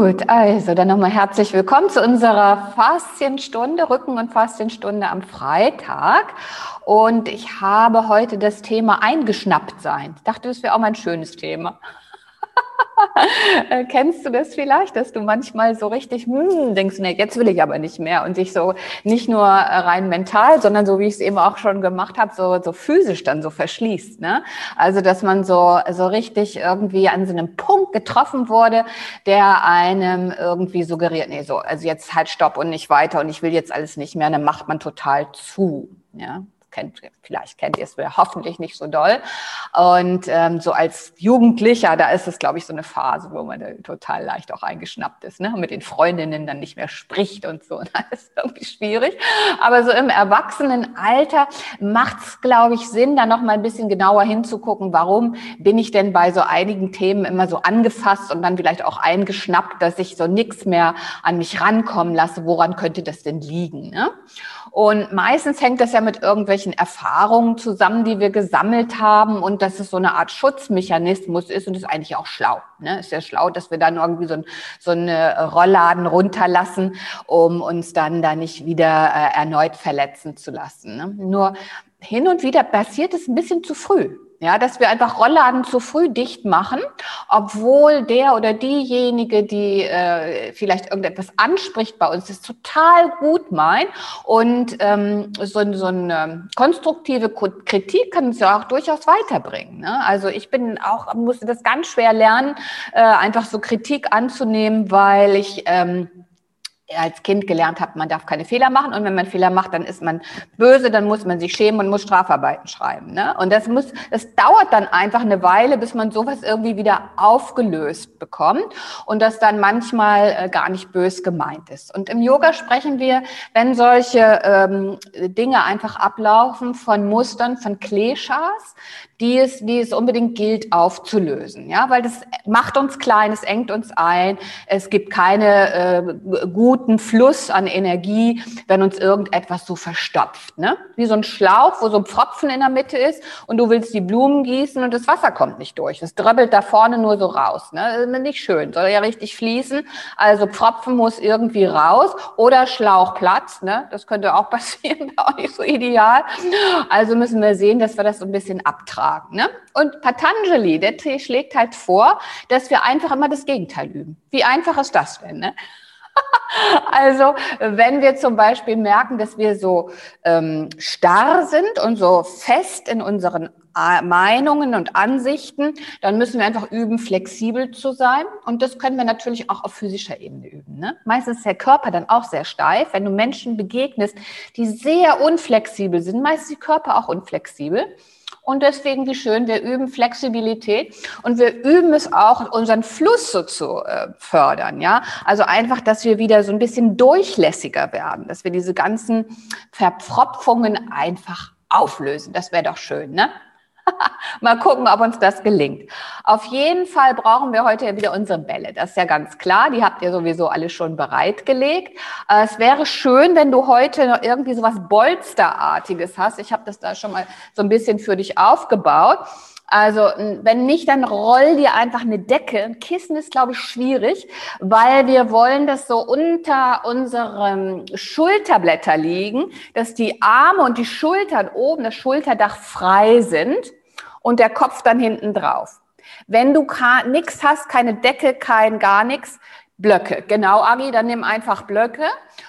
Gut, also dann nochmal herzlich willkommen zu unserer Faszienstunde, Rücken- und Faszienstunde am Freitag. Und ich habe heute das Thema eingeschnappt sein. Ich dachte, das wäre auch mal ein schönes Thema. Äh, kennst du das vielleicht, dass du manchmal so richtig hm, denkst, nee, jetzt will ich aber nicht mehr und dich so nicht nur rein mental, sondern so wie ich es eben auch schon gemacht habe, so, so physisch dann so verschließt. Ne? Also dass man so, so richtig irgendwie an so einem Punkt getroffen wurde, der einem irgendwie suggeriert, nee, so, also jetzt halt stopp und nicht weiter und ich will jetzt alles nicht mehr, dann macht man total zu. Ja, kennt, vielleicht kennt ihr es ja hoffentlich nicht so doll. Und ähm, so als Jugendlicher, da ist es, glaube ich, so eine Phase, wo man total leicht auch eingeschnappt ist, ne? Und mit den Freundinnen dann nicht mehr spricht und so. Das ist irgendwie schwierig. Aber so im Erwachsenenalter macht es, glaube ich, Sinn, da noch mal ein bisschen genauer hinzugucken, warum bin ich denn bei so einigen Themen immer so angefasst und dann vielleicht auch eingeschnappt, dass ich so nichts mehr an mich rankommen lasse. Woran könnte das denn liegen? Ne? Und meistens hängt das ja mit irgendwelchen Erfahrungen zusammen, die wir gesammelt haben und dass es so eine Art Schutzmechanismus ist und ist eigentlich auch schlau. Ne? Ist ja schlau, dass wir dann irgendwie so, ein, so eine Rollladen runterlassen, um uns dann da nicht wieder äh, erneut verletzen zu lassen. Ne? Nur hin und wieder passiert es ein bisschen zu früh. Ja, dass wir einfach Rollladen zu früh dicht machen, obwohl der oder diejenige, die äh, vielleicht irgendetwas anspricht bei uns, das total gut meint. Und ähm, so, so eine konstruktive Kritik kann uns ja auch durchaus weiterbringen. Ne? Also ich bin auch, musste das ganz schwer lernen, äh, einfach so Kritik anzunehmen, weil ich ähm, als Kind gelernt habe, man darf keine Fehler machen und wenn man Fehler macht, dann ist man böse, dann muss man sich schämen und muss Strafarbeiten schreiben. Ne? Und das muss, das dauert dann einfach eine Weile, bis man sowas irgendwie wieder aufgelöst bekommt und das dann manchmal äh, gar nicht bös gemeint ist. Und im Yoga sprechen wir, wenn solche ähm, Dinge einfach ablaufen, von Mustern, von Kleshas, die es, die es unbedingt gilt aufzulösen. Ja, weil das macht uns klein, es engt uns ein, es gibt keine äh, guten Fluss an Energie, wenn uns irgendetwas so verstopft. Ne? Wie so ein Schlauch, wo so ein Pfropfen in der Mitte ist und du willst die Blumen gießen und das Wasser kommt nicht durch. Das dribbelt da vorne nur so raus. Ne? Ist nicht schön, soll ja richtig fließen. Also Pfropfen muss irgendwie raus oder Schlauch platzt. Ne? Das könnte auch passieren, auch nicht so ideal. Also müssen wir sehen, dass wir das so ein bisschen abtragen tragen. Ne? Und Patanjali, der schlägt halt vor, dass wir einfach immer das Gegenteil üben. Wie einfach ist das denn? Ne? Also, wenn wir zum Beispiel merken, dass wir so ähm, starr sind und so fest in unseren äh, Meinungen und Ansichten, dann müssen wir einfach üben, flexibel zu sein. Und das können wir natürlich auch auf physischer Ebene üben. Ne? Meistens ist der Körper dann auch sehr steif. Wenn du Menschen begegnest, die sehr unflexibel sind, meistens ist der Körper auch unflexibel. Und deswegen, wie schön, wir üben Flexibilität und wir üben es auch, unseren Fluss so zu äh, fördern. Ja, also einfach, dass wir wieder so ein bisschen durchlässiger werden, dass wir diese ganzen Verpfropfungen einfach auflösen. Das wäre doch schön, ne? Mal gucken, ob uns das gelingt. Auf jeden Fall brauchen wir heute wieder unsere Bälle. Das ist ja ganz klar. Die habt ihr sowieso alle schon bereitgelegt. Äh, es wäre schön, wenn du heute noch irgendwie so was Bolsterartiges hast. Ich habe das da schon mal so ein bisschen für dich aufgebaut. Also wenn nicht, dann roll dir einfach eine Decke. Ein Kissen ist, glaube ich, schwierig, weil wir wollen, dass so unter unserem Schulterblätter liegen, dass die Arme und die Schultern oben, das Schulterdach frei sind und der Kopf dann hinten drauf. Wenn du nichts hast, keine Decke, kein gar nichts, Blöcke. Genau, Agi, dann nimm einfach Blöcke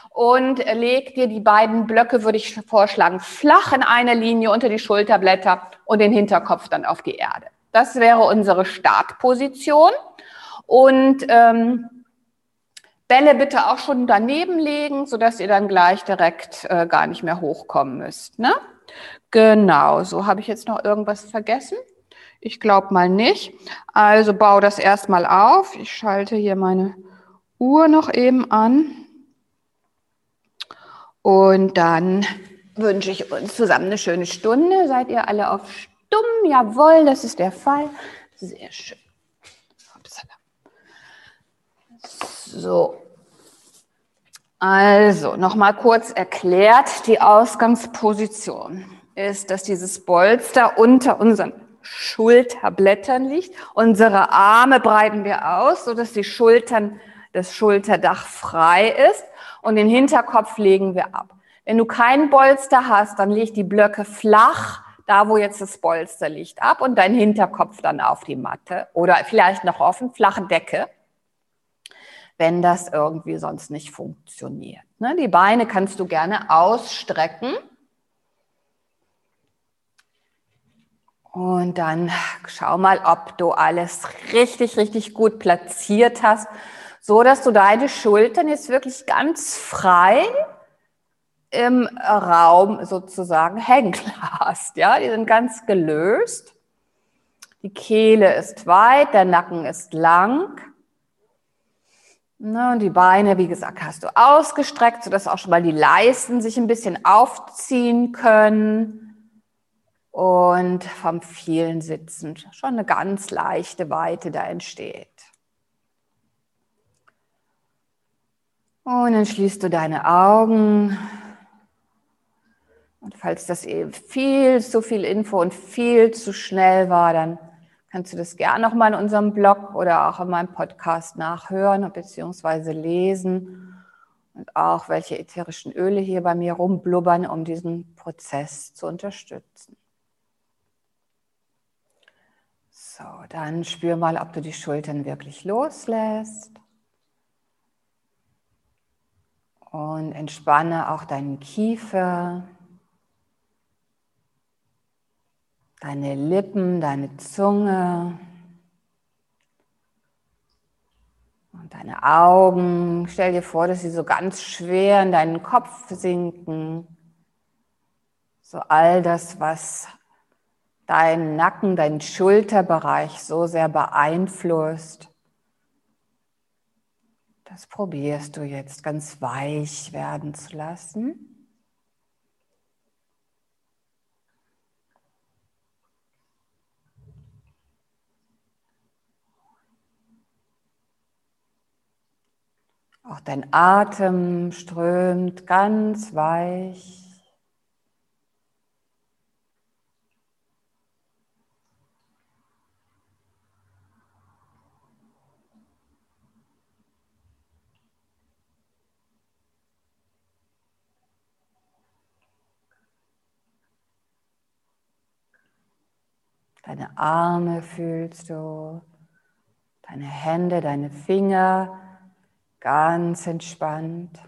und leg dir die beiden Blöcke, würde ich vorschlagen, flach in eine Linie unter die Schulterblätter und den Hinterkopf dann auf die Erde. Das wäre unsere Startposition. Und ähm, Bälle bitte auch schon daneben legen, sodass ihr dann gleich direkt äh, gar nicht mehr hochkommen müsst. Ne? Genau, so habe ich jetzt noch irgendwas vergessen. Ich glaube mal nicht. Also baue das erstmal auf. Ich schalte hier meine Uhr noch eben an. Und dann wünsche ich uns zusammen eine schöne Stunde. Seid ihr alle auf stumm? Jawohl, das ist der Fall. Sehr schön. So. Also, nochmal kurz erklärt, die Ausgangsposition ist, dass dieses Bolster unter unseren Schulterblättern liegt. Unsere Arme breiten wir aus, sodass die Schultern das Schulterdach frei ist und den Hinterkopf legen wir ab. Wenn du keinen Bolster hast, dann leg die Blöcke flach, da wo jetzt das Bolster liegt, ab und dein Hinterkopf dann auf die Matte oder vielleicht noch offen, flache Decke, wenn das irgendwie sonst nicht funktioniert. Ne, die Beine kannst du gerne ausstrecken. Und dann schau mal, ob du alles richtig, richtig gut platziert hast, so dass du deine Schultern jetzt wirklich ganz frei im Raum sozusagen hängen hast. Ja, die sind ganz gelöst. Die Kehle ist weit, der Nacken ist lang. Ne, und die Beine, wie gesagt, hast du ausgestreckt, sodass auch schon mal die Leisten sich ein bisschen aufziehen können und vom vielen Sitzen schon eine ganz leichte Weite da entsteht. Und dann schließt du deine Augen. Und falls das eben viel zu viel Info und viel zu schnell war, dann kannst du das gerne nochmal in unserem Blog oder auch in meinem Podcast nachhören bzw. lesen. Und auch welche ätherischen Öle hier bei mir rumblubbern, um diesen Prozess zu unterstützen. So, dann spür mal, ob du die Schultern wirklich loslässt. Und entspanne auch deinen Kiefer, deine Lippen, deine Zunge und deine Augen. Stell dir vor, dass sie so ganz schwer in deinen Kopf sinken. So all das, was deinen Nacken, deinen Schulterbereich so sehr beeinflusst. Das probierst du jetzt ganz weich werden zu lassen. Auch dein Atem strömt ganz weich Deine Arme fühlst du, deine Hände, deine Finger ganz entspannt.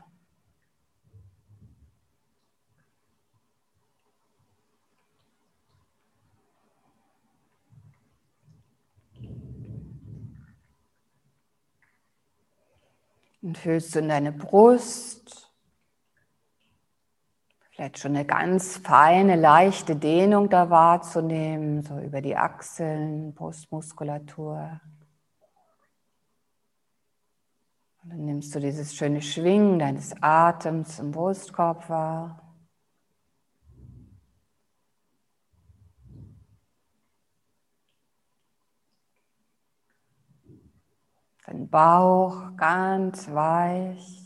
Und fühlst du in deine Brust, Vielleicht schon eine ganz feine, leichte Dehnung da wahrzunehmen, so über die Achseln, Brustmuskulatur. Und dann nimmst du dieses schöne Schwingen deines Atems im Brustkorb wahr. Dein Bauch ganz weich.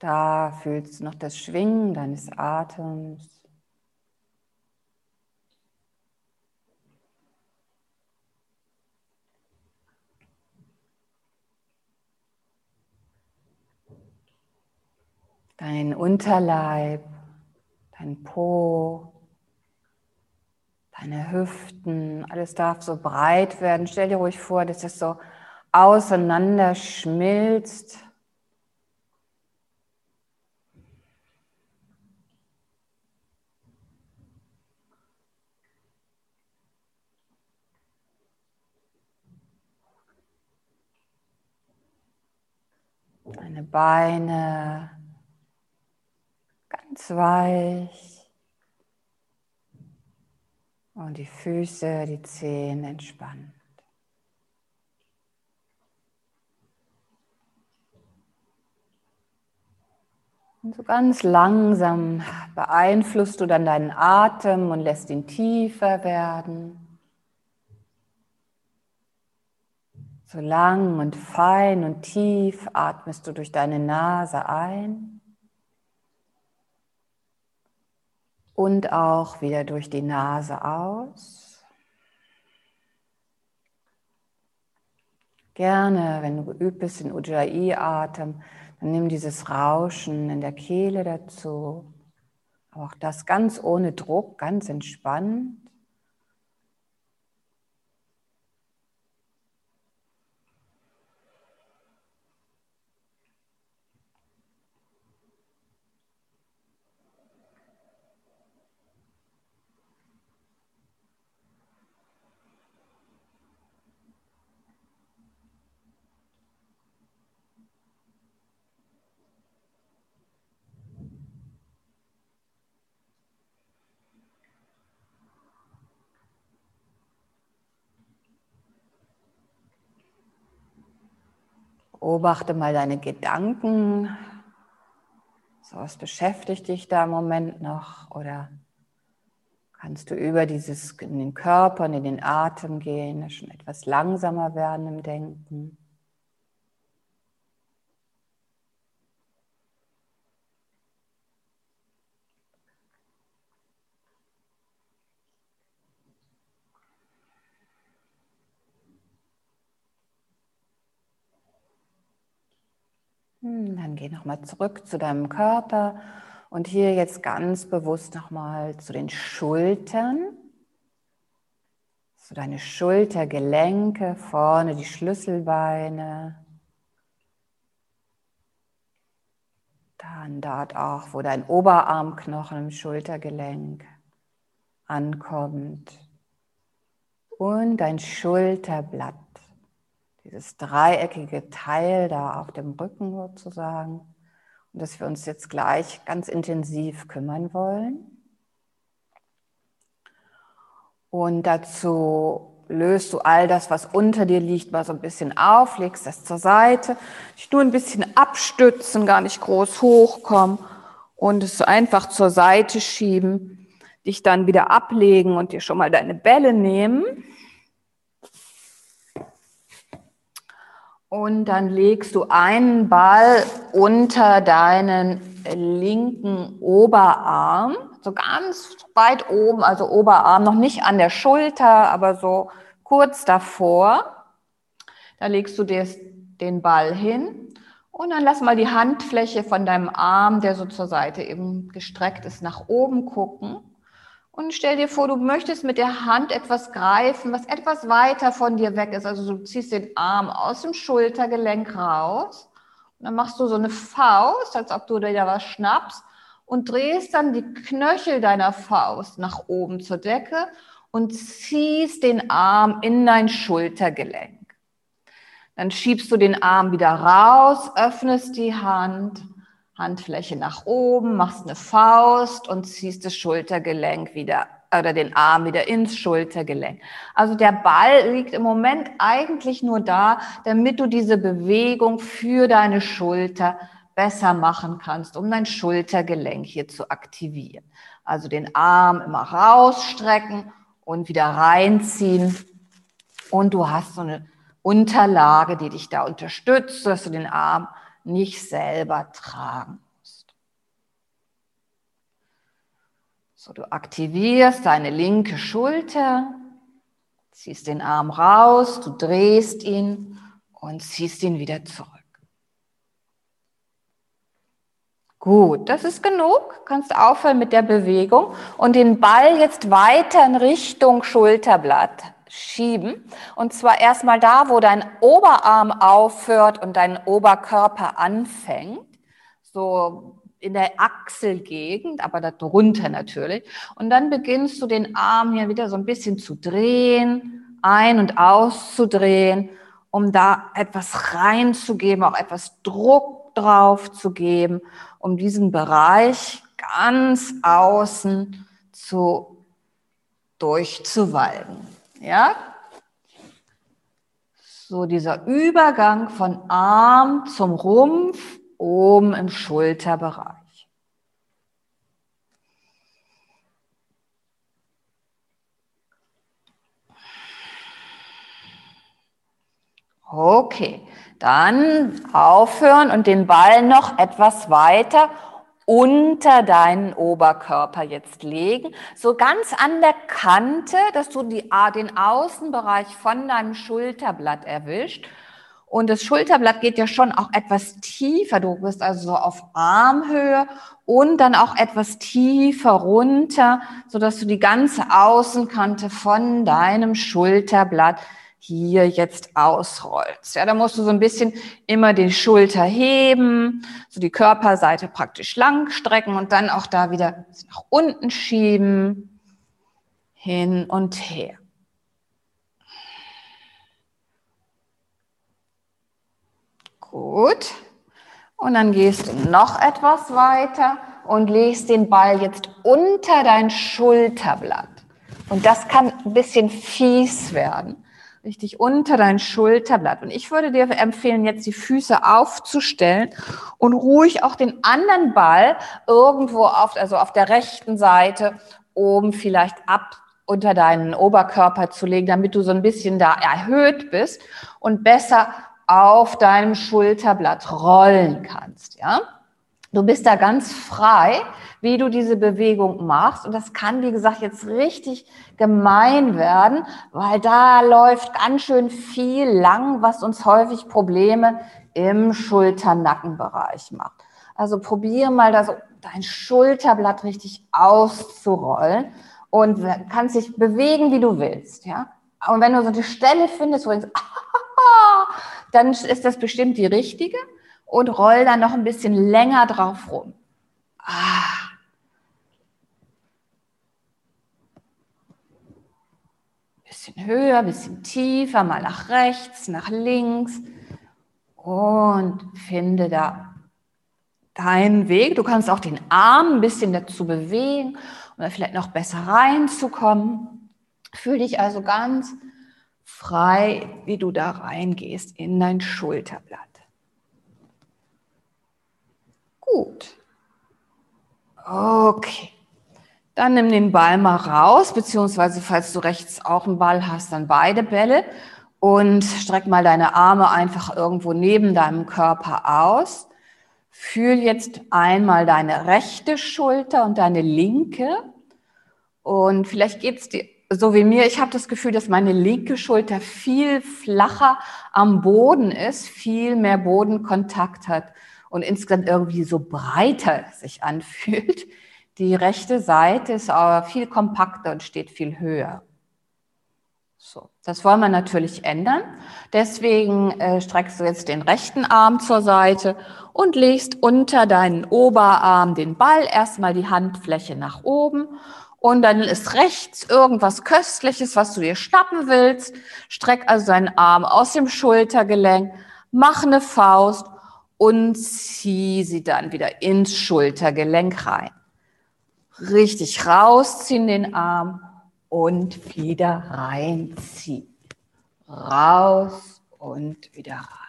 Da fühlst du noch das Schwingen deines Atems. Dein Unterleib, dein Po, deine Hüften, alles darf so breit werden. Stell dir ruhig vor, dass es so auseinander schmilzt. Deine Beine ganz weich und die Füße, die Zehen entspannt. Und so ganz langsam beeinflusst du dann deinen Atem und lässt ihn tiefer werden. So lang und fein und tief atmest du durch deine Nase ein und auch wieder durch die Nase aus. Gerne, wenn du geübt bist in Ujjayi-Atem, dann nimm dieses Rauschen in der Kehle dazu. Aber auch das ganz ohne Druck, ganz entspannt. Beobachte mal deine Gedanken. So, was beschäftigt dich da im Moment noch? Oder kannst du über dieses in den Körper und in den Atem gehen, schon etwas langsamer werden im Denken? Hm, dann geh nochmal zurück zu deinem Körper und hier jetzt ganz bewusst nochmal zu den Schultern. So deine Schultergelenke, vorne die Schlüsselbeine. Dann dort auch, wo dein Oberarmknochen im Schultergelenk ankommt. Und dein Schulterblatt dieses dreieckige Teil da auf dem Rücken sozusagen, und dass wir uns jetzt gleich ganz intensiv kümmern wollen. Und dazu löst du all das, was unter dir liegt, mal so ein bisschen auf, legst das zur Seite, dich nur ein bisschen abstützen, gar nicht groß hochkommen und es einfach zur Seite schieben, dich dann wieder ablegen und dir schon mal deine Bälle nehmen Und dann legst du einen Ball unter deinen linken Oberarm, so ganz weit oben, also Oberarm, noch nicht an der Schulter, aber so kurz davor. Da legst du dir den Ball hin und dann lass mal die Handfläche von deinem Arm, der so zur Seite eben gestreckt ist, nach oben gucken. Und stell dir vor, du möchtest mit der Hand etwas greifen, was etwas weiter von dir weg ist. Also du ziehst den Arm aus dem Schultergelenk raus. Und dann machst du so eine Faust, als ob du dir da was schnappst und drehst dann die Knöchel deiner Faust nach oben zur Decke und ziehst den Arm in dein Schultergelenk. Dann schiebst du den Arm wieder raus, öffnest die Hand Handfläche nach oben, machst eine Faust und ziehst das Schultergelenk wieder oder den Arm wieder ins Schultergelenk. Also der Ball liegt im Moment eigentlich nur da, damit du diese Bewegung für deine Schulter besser machen kannst, um dein Schultergelenk hier zu aktivieren. Also den Arm immer rausstrecken und wieder reinziehen. Und du hast so eine Unterlage, die dich da unterstützt, dass du den Arm nicht selber tragen musst. So, du aktivierst deine linke Schulter, ziehst den Arm raus, du drehst ihn und ziehst ihn wieder zurück. Gut, das ist genug. Kannst aufhören mit der Bewegung und den Ball jetzt weiter in Richtung Schulterblatt schieben. Und zwar erstmal da, wo dein Oberarm aufhört und dein Oberkörper anfängt. So in der Achselgegend, aber darunter natürlich. Und dann beginnst du den Arm hier wieder so ein bisschen zu drehen, ein- und auszudrehen, um da etwas reinzugeben, auch etwas Druck drauf zu geben, um diesen Bereich ganz außen zu durchzuwalgen. Ja? So dieser Übergang von Arm zum Rumpf oben im Schulterbereich. Okay, dann aufhören und den Ball noch etwas weiter unter deinen Oberkörper jetzt legen, so ganz an der Kante, dass du die, den Außenbereich von deinem Schulterblatt erwischt. Und das Schulterblatt geht ja schon auch etwas tiefer. Du bist also so auf Armhöhe und dann auch etwas tiefer runter, so dass du die ganze Außenkante von deinem Schulterblatt hier jetzt ausrollst. Ja, da musst du so ein bisschen immer die Schulter heben, so die Körperseite praktisch lang strecken und dann auch da wieder nach unten schieben, hin und her. Gut. Und dann gehst du noch etwas weiter und legst den Ball jetzt unter dein Schulterblatt. Und das kann ein bisschen fies werden. Richtig unter dein Schulterblatt. Und ich würde dir empfehlen, jetzt die Füße aufzustellen und ruhig auch den anderen Ball irgendwo auf, also auf der rechten Seite oben vielleicht ab unter deinen Oberkörper zu legen, damit du so ein bisschen da erhöht bist und besser auf deinem Schulterblatt rollen kannst, ja? Du bist da ganz frei, wie du diese Bewegung machst. Und das kann, wie gesagt, jetzt richtig gemein werden, weil da läuft ganz schön viel lang, was uns häufig Probleme im Schulternackenbereich macht. Also probiere mal da so dein Schulterblatt richtig auszurollen und kannst dich bewegen, wie du willst, ja. Und wenn du so eine Stelle findest, wo du denkst, dann ist das bestimmt die richtige und roll dann noch ein bisschen länger drauf rum. Ah. Höher, bisschen tiefer, mal nach rechts, nach links und finde da deinen Weg. Du kannst auch den Arm ein bisschen dazu bewegen, um vielleicht noch besser reinzukommen. Fühl dich also ganz frei, wie du da reingehst in dein Schulterblatt. Gut. Okay. Dann nimm den Ball mal raus, beziehungsweise falls du rechts auch einen Ball hast, dann beide Bälle und streck mal deine Arme einfach irgendwo neben deinem Körper aus. Fühl jetzt einmal deine rechte Schulter und deine linke. Und vielleicht geht es dir so wie mir, ich habe das Gefühl, dass meine linke Schulter viel flacher am Boden ist, viel mehr Bodenkontakt hat und insgesamt irgendwie so breiter sich anfühlt. Die rechte Seite ist aber viel kompakter und steht viel höher. So, das wollen wir natürlich ändern. Deswegen äh, streckst du jetzt den rechten Arm zur Seite und legst unter deinen Oberarm den Ball erstmal die Handfläche nach oben und dann ist rechts irgendwas Köstliches, was du dir schnappen willst. Streck also deinen Arm aus dem Schultergelenk, mach eine Faust und zieh sie dann wieder ins Schultergelenk rein. Richtig rausziehen den Arm und wieder reinziehen. Raus und wieder rein.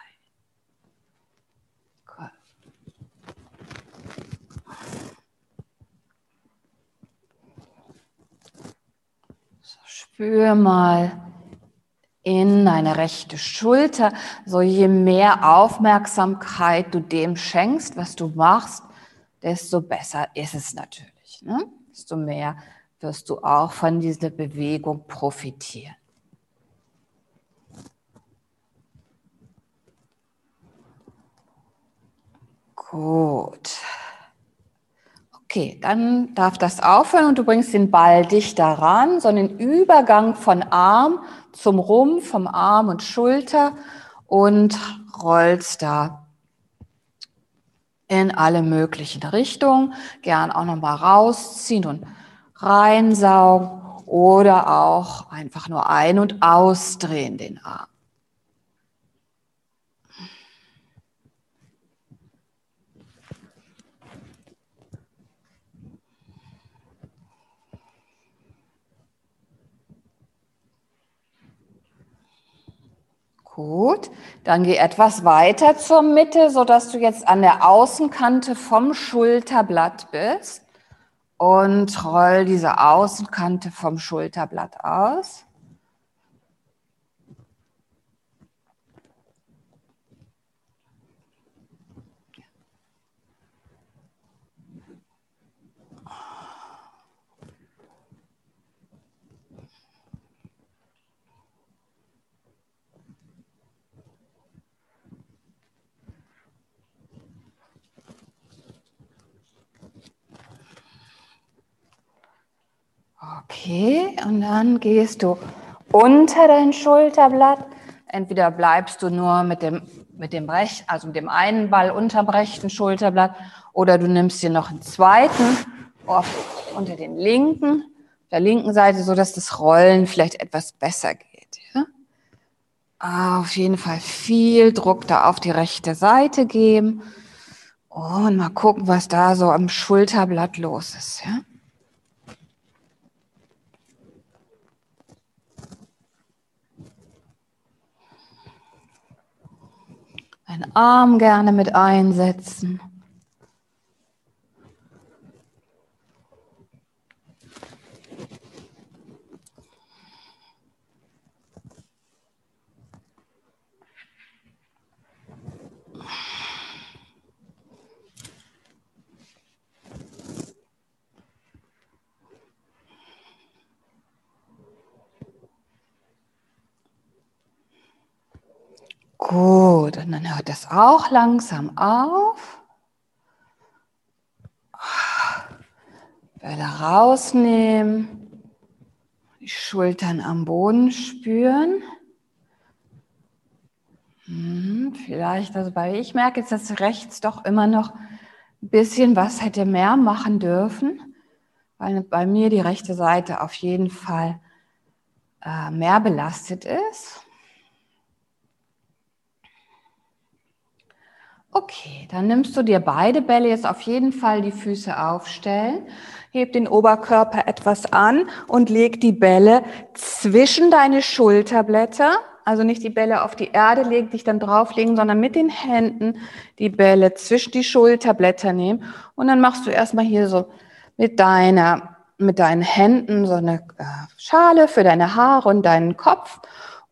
Spür mal in deine rechte Schulter. So je mehr Aufmerksamkeit du dem schenkst, was du machst, desto besser ist es natürlich. Ne? Desto mehr wirst du auch von dieser Bewegung profitieren. Gut. Okay, dann darf das aufhören und du bringst den Ball dichter ran, so einen Übergang von Arm zum Rumpf, vom Arm und Schulter und rollst da in alle möglichen Richtungen. Gern auch nochmal rausziehen und reinsaugen oder auch einfach nur ein- und ausdrehen den Arm. Gut, dann geh etwas weiter zur Mitte, sodass du jetzt an der Außenkante vom Schulterblatt bist und roll diese Außenkante vom Schulterblatt aus. Okay, und dann gehst du unter dein Schulterblatt. Entweder bleibst du nur mit dem, mit dem rechten, also mit dem einen Ball unterm rechten Schulterblatt, oder du nimmst dir noch einen zweiten unter den linken, der linken Seite, so dass das Rollen vielleicht etwas besser geht. Ja? Auf jeden Fall viel Druck da auf die rechte Seite geben und mal gucken, was da so am Schulterblatt los ist. Ja? Einen Arm gerne mit einsetzen. Gut, und dann hört das auch langsam auf. Bälle rausnehmen, die Schultern am Boden spüren. Hm, vielleicht, also bei ich merke jetzt, dass rechts doch immer noch ein bisschen was hätte mehr machen dürfen, weil bei mir die rechte Seite auf jeden Fall äh, mehr belastet ist. Okay, dann nimmst du dir beide Bälle jetzt auf jeden Fall die Füße aufstellen, heb den Oberkörper etwas an und leg die Bälle zwischen deine Schulterblätter, also nicht die Bälle auf die Erde legen, dich dann drauflegen, sondern mit den Händen die Bälle zwischen die Schulterblätter nehmen. Und dann machst du erstmal hier so mit deiner mit deinen Händen so eine äh, Schale für deine Haare und deinen Kopf.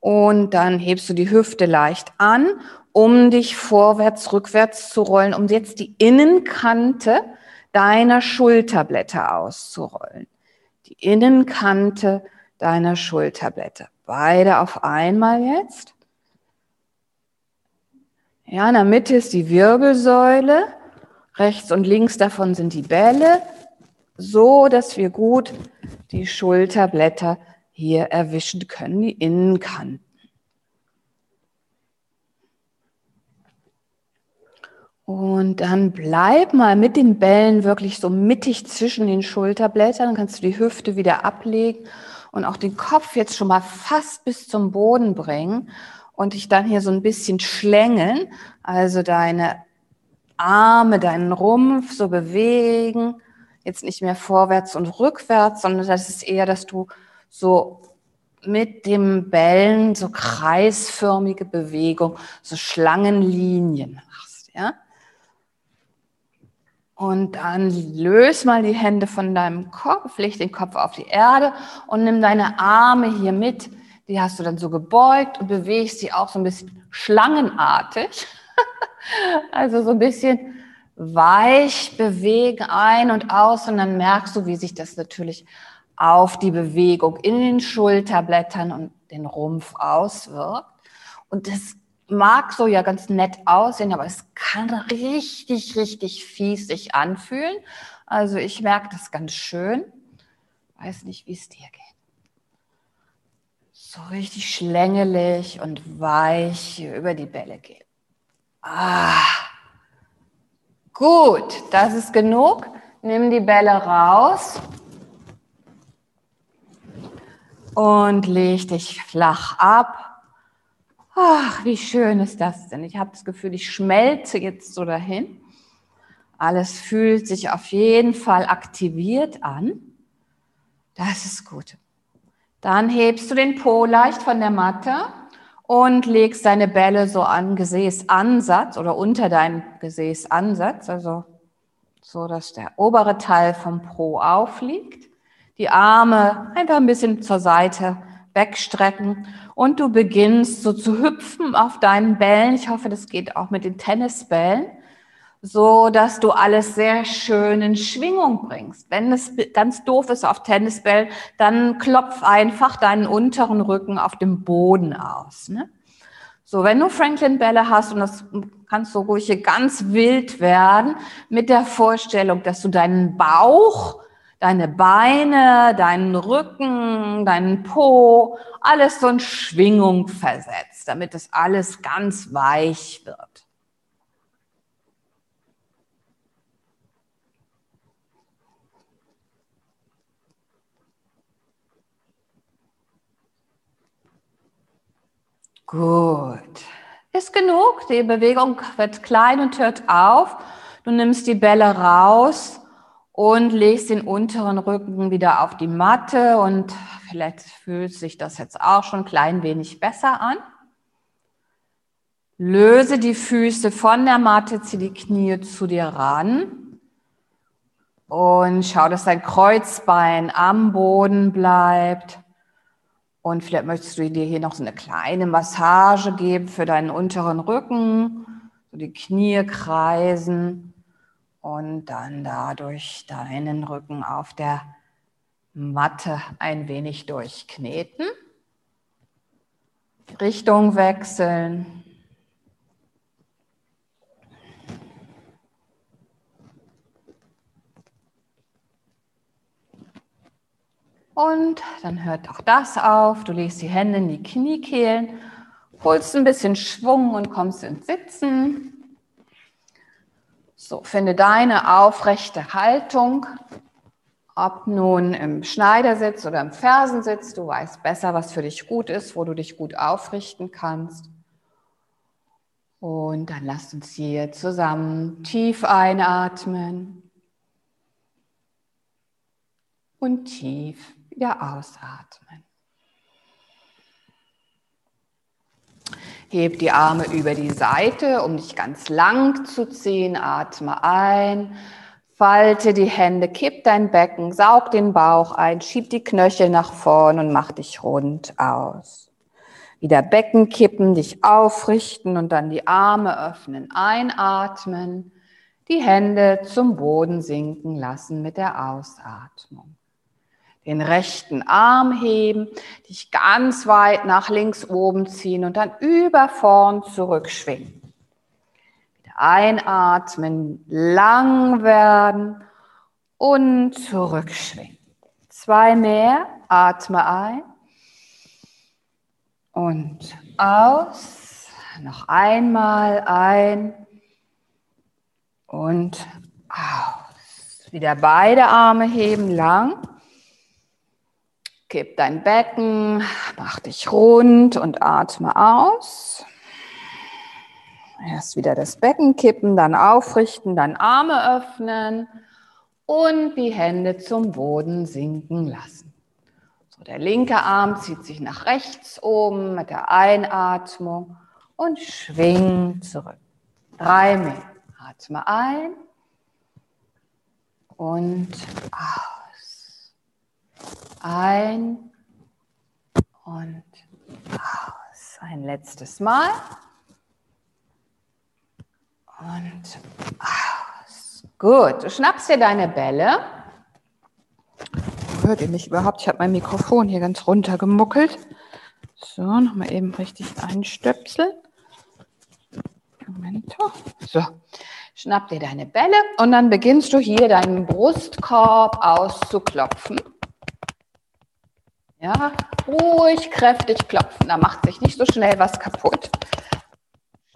Und dann hebst du die Hüfte leicht an um dich vorwärts, rückwärts zu rollen, um jetzt die Innenkante deiner Schulterblätter auszurollen. Die Innenkante deiner Schulterblätter. Beide auf einmal jetzt. Ja, in der Mitte ist die Wirbelsäule. Rechts und links davon sind die Bälle. So, dass wir gut die Schulterblätter hier erwischen können, die Innenkanten. Und dann bleib mal mit den Bällen wirklich so mittig zwischen den Schulterblättern. Dann kannst du die Hüfte wieder ablegen und auch den Kopf jetzt schon mal fast bis zum Boden bringen und dich dann hier so ein bisschen schlängeln. Also deine Arme, deinen Rumpf so bewegen. Jetzt nicht mehr vorwärts und rückwärts, sondern das ist eher, dass du so mit dem Bällen so kreisförmige Bewegung, so Schlangenlinien machst, ja? Und dann löse mal die Hände von deinem Kopf, leg den Kopf auf die Erde und nimm deine Arme hier mit. Die hast du dann so gebeugt und bewegst sie auch so ein bisschen schlangenartig. also so ein bisschen weich bewegen ein und aus und dann merkst du, wie sich das natürlich auf die Bewegung in den Schulterblättern und den Rumpf auswirkt. Und das mag so ja ganz nett aussehen, aber es kann richtig, richtig fies sich anfühlen. Also ich merke das ganz schön. Weiß nicht, wie es dir geht. So richtig schlängelig und weich über die Bälle gehen. Ah, gut, das ist genug. Nimm die Bälle raus und leg dich flach ab Ach, wie schön ist das denn? Ich habe das Gefühl, ich schmelze jetzt so dahin. Alles fühlt sich auf jeden Fall aktiviert an. Das ist gut. Dann hebst du den Po leicht von der Matte und legst deine Bälle so an Gesäßansatz oder unter deinen Gesäßansatz, also so, dass der obere Teil vom Po aufliegt. Die Arme einfach ein bisschen zur Seite wegstrecken und du beginnst so zu hüpfen auf deinen Bällen. Ich hoffe, das geht auch mit den Tennisbällen, so dass du alles sehr schön in Schwingung bringst. Wenn es ganz doof ist auf Tennisbällen, dann klopf einfach deinen unteren Rücken auf dem Boden aus. Ne? So, wenn du Franklin-Bälle hast, und das kannst du ruhig hier ganz wild werden, mit der Vorstellung, dass du deinen Bauch deine Beine, deinen Rücken, deinen Po, alles so in Schwingung versetzt, damit es alles ganz weich wird. Gut. Ist genug. Die Bewegung wird klein und hört auf. Du nimmst die Bälle raus und legst den unteren Rücken wieder auf die Matte und vielleicht fühlt sich das jetzt auch schon ein klein wenig besser an. Löse die Füße von der Matte, zieh die Knie zu dir ran und schau, dass dein Kreuzbein am Boden bleibt. Und vielleicht möchtest du dir hier noch so eine kleine Massage geben für deinen unteren Rücken, so die Knie kreisen und dann dadurch deinen Rücken auf der Matte ein wenig durchkneten. Richtung wechseln. Und dann hört auch das auf. Du legst die Hände in die Kniekehlen, holst ein bisschen Schwung und kommst ins Sitzen. So, finde deine aufrechte Haltung. Ob nun im Schneidersitz oder im Fersensitz, du weißt besser, was für dich gut ist, wo du dich gut aufrichten kannst. Und dann lasst uns hier zusammen tief einatmen und tief wieder ausatmen. Heb die Arme über die Seite, um dich ganz lang zu ziehen. Atme ein. Falte die Hände, kipp dein Becken, saug den Bauch ein, schieb die Knöchel nach vorn und mach dich rund aus. Wieder Becken kippen, dich aufrichten und dann die Arme öffnen, einatmen, die Hände zum Boden sinken lassen mit der Ausatmung den rechten Arm heben, dich ganz weit nach links oben ziehen und dann über vorn zurückschwingen. Wieder einatmen, lang werden und zurückschwingen. Zwei mehr, atme ein und aus. Noch einmal ein und aus. Wieder beide Arme heben, lang Kipp dein Becken, mach dich rund und atme aus. Erst wieder das Becken kippen, dann aufrichten, dann Arme öffnen und die Hände zum Boden sinken lassen. So, der linke Arm zieht sich nach rechts oben mit der Einatmung und schwingt zurück. Drei mehr. Atme ein und aus. Ein und aus. Ein letztes Mal. Und aus. Gut, du schnappst dir deine Bälle. Hört ihr mich überhaupt? Ich habe mein Mikrofon hier ganz runter gemuckelt. So, nochmal eben richtig einstöpseln. Moment. So, schnapp dir deine Bälle und dann beginnst du hier deinen Brustkorb auszuklopfen. Ja, ruhig, kräftig klopfen. Da macht sich nicht so schnell was kaputt.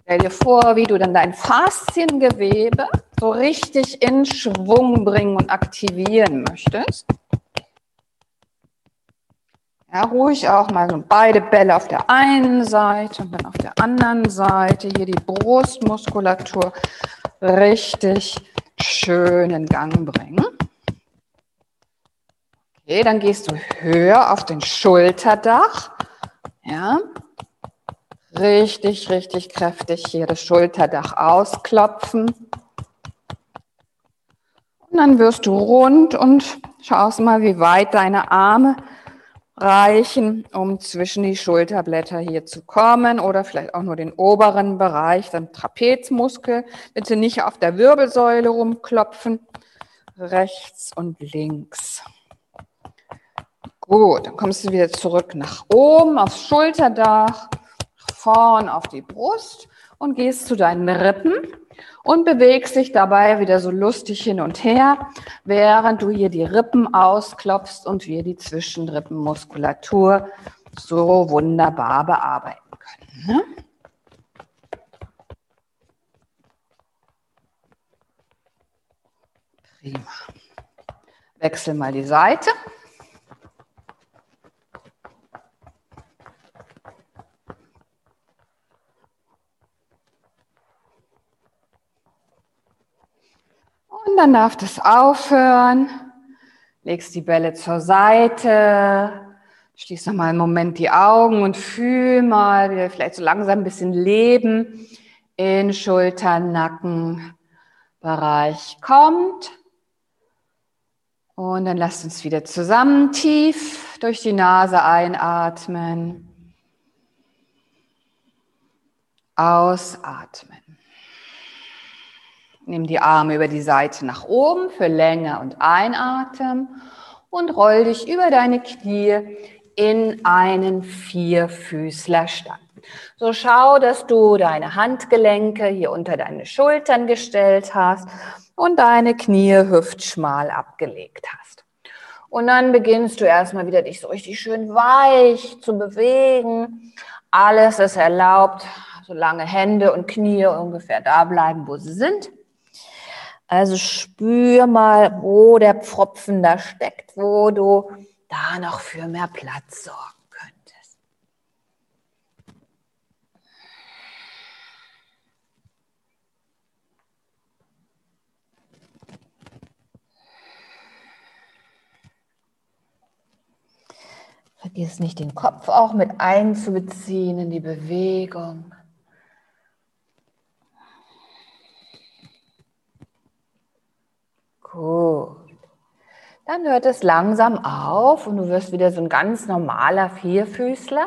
Stell dir vor, wie du dann dein Fasziengewebe so richtig in Schwung bringen und aktivieren möchtest. Ja, ruhig auch mal so beide Bälle auf der einen Seite und dann auf der anderen Seite hier die Brustmuskulatur richtig schön in Gang bringen. Okay, dann gehst du höher auf den Schulterdach. Ja. Richtig, richtig kräftig hier das Schulterdach ausklopfen. Und dann wirst du rund und schaust mal, wie weit deine Arme reichen, um zwischen die Schulterblätter hier zu kommen oder vielleicht auch nur den oberen Bereich, dann Trapezmuskel. Bitte nicht auf der Wirbelsäule rumklopfen. Rechts und links. Gut, dann kommst du wieder zurück nach oben aufs Schulterdach, vorn auf die Brust und gehst zu deinen Rippen und bewegst dich dabei wieder so lustig hin und her, während du hier die Rippen ausklopfst und wir die Zwischenrippenmuskulatur so wunderbar bearbeiten können. Ne? Prima. Wechsel mal die Seite. Dann darf das aufhören. Legst die Bälle zur Seite. Schließ noch mal einen Moment die Augen und fühl mal, wie vielleicht so langsam ein bisschen Leben in Schultern, Nacken, Bereich kommt. Und dann lasst uns wieder zusammen tief durch die Nase einatmen. Ausatmen. Nimm die Arme über die Seite nach oben für Länge und Einatmen und roll dich über deine Knie in einen Vierfüßlerstand. So schau, dass du deine Handgelenke hier unter deine Schultern gestellt hast und deine Knie hüftschmal abgelegt hast. Und dann beginnst du erstmal wieder dich so richtig schön weich zu bewegen. Alles ist erlaubt, solange Hände und Knie ungefähr da bleiben, wo sie sind. Also spür mal, wo der Pfropfen da steckt, wo du da noch für mehr Platz sorgst. Vergiss nicht, den Kopf auch mit einzubeziehen in die Bewegung. Gut. Dann hört es langsam auf und du wirst wieder so ein ganz normaler Vierfüßler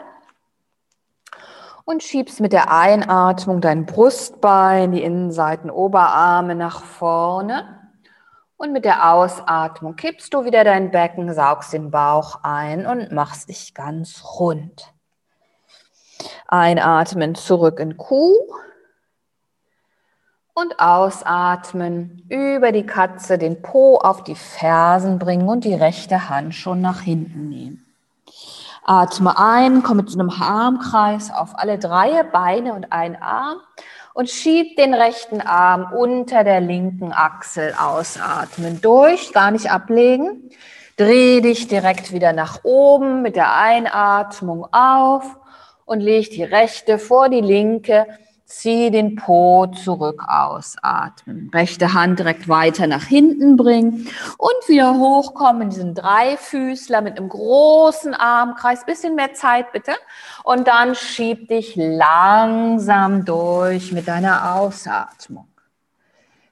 und schiebst mit der Einatmung dein Brustbein, die Innenseiten Oberarme nach vorne und mit der Ausatmung kippst du wieder dein Becken, saugst den Bauch ein und machst dich ganz rund. Einatmen zurück in Kuh und ausatmen über die Katze den Po auf die Fersen bringen und die rechte Hand schon nach hinten nehmen. Atme ein, komm mit einem Armkreis auf alle drei Beine und einen Arm und schieb den rechten Arm unter der linken Achsel ausatmen durch, gar nicht ablegen. Dreh dich direkt wieder nach oben mit der Einatmung auf und leg die rechte vor die linke Zieh den Po zurück, ausatmen. Rechte Hand direkt weiter nach hinten bringen und wieder hochkommen in diesen Dreifüßler mit einem großen Armkreis. Bisschen mehr Zeit bitte. Und dann schieb dich langsam durch mit deiner Ausatmung.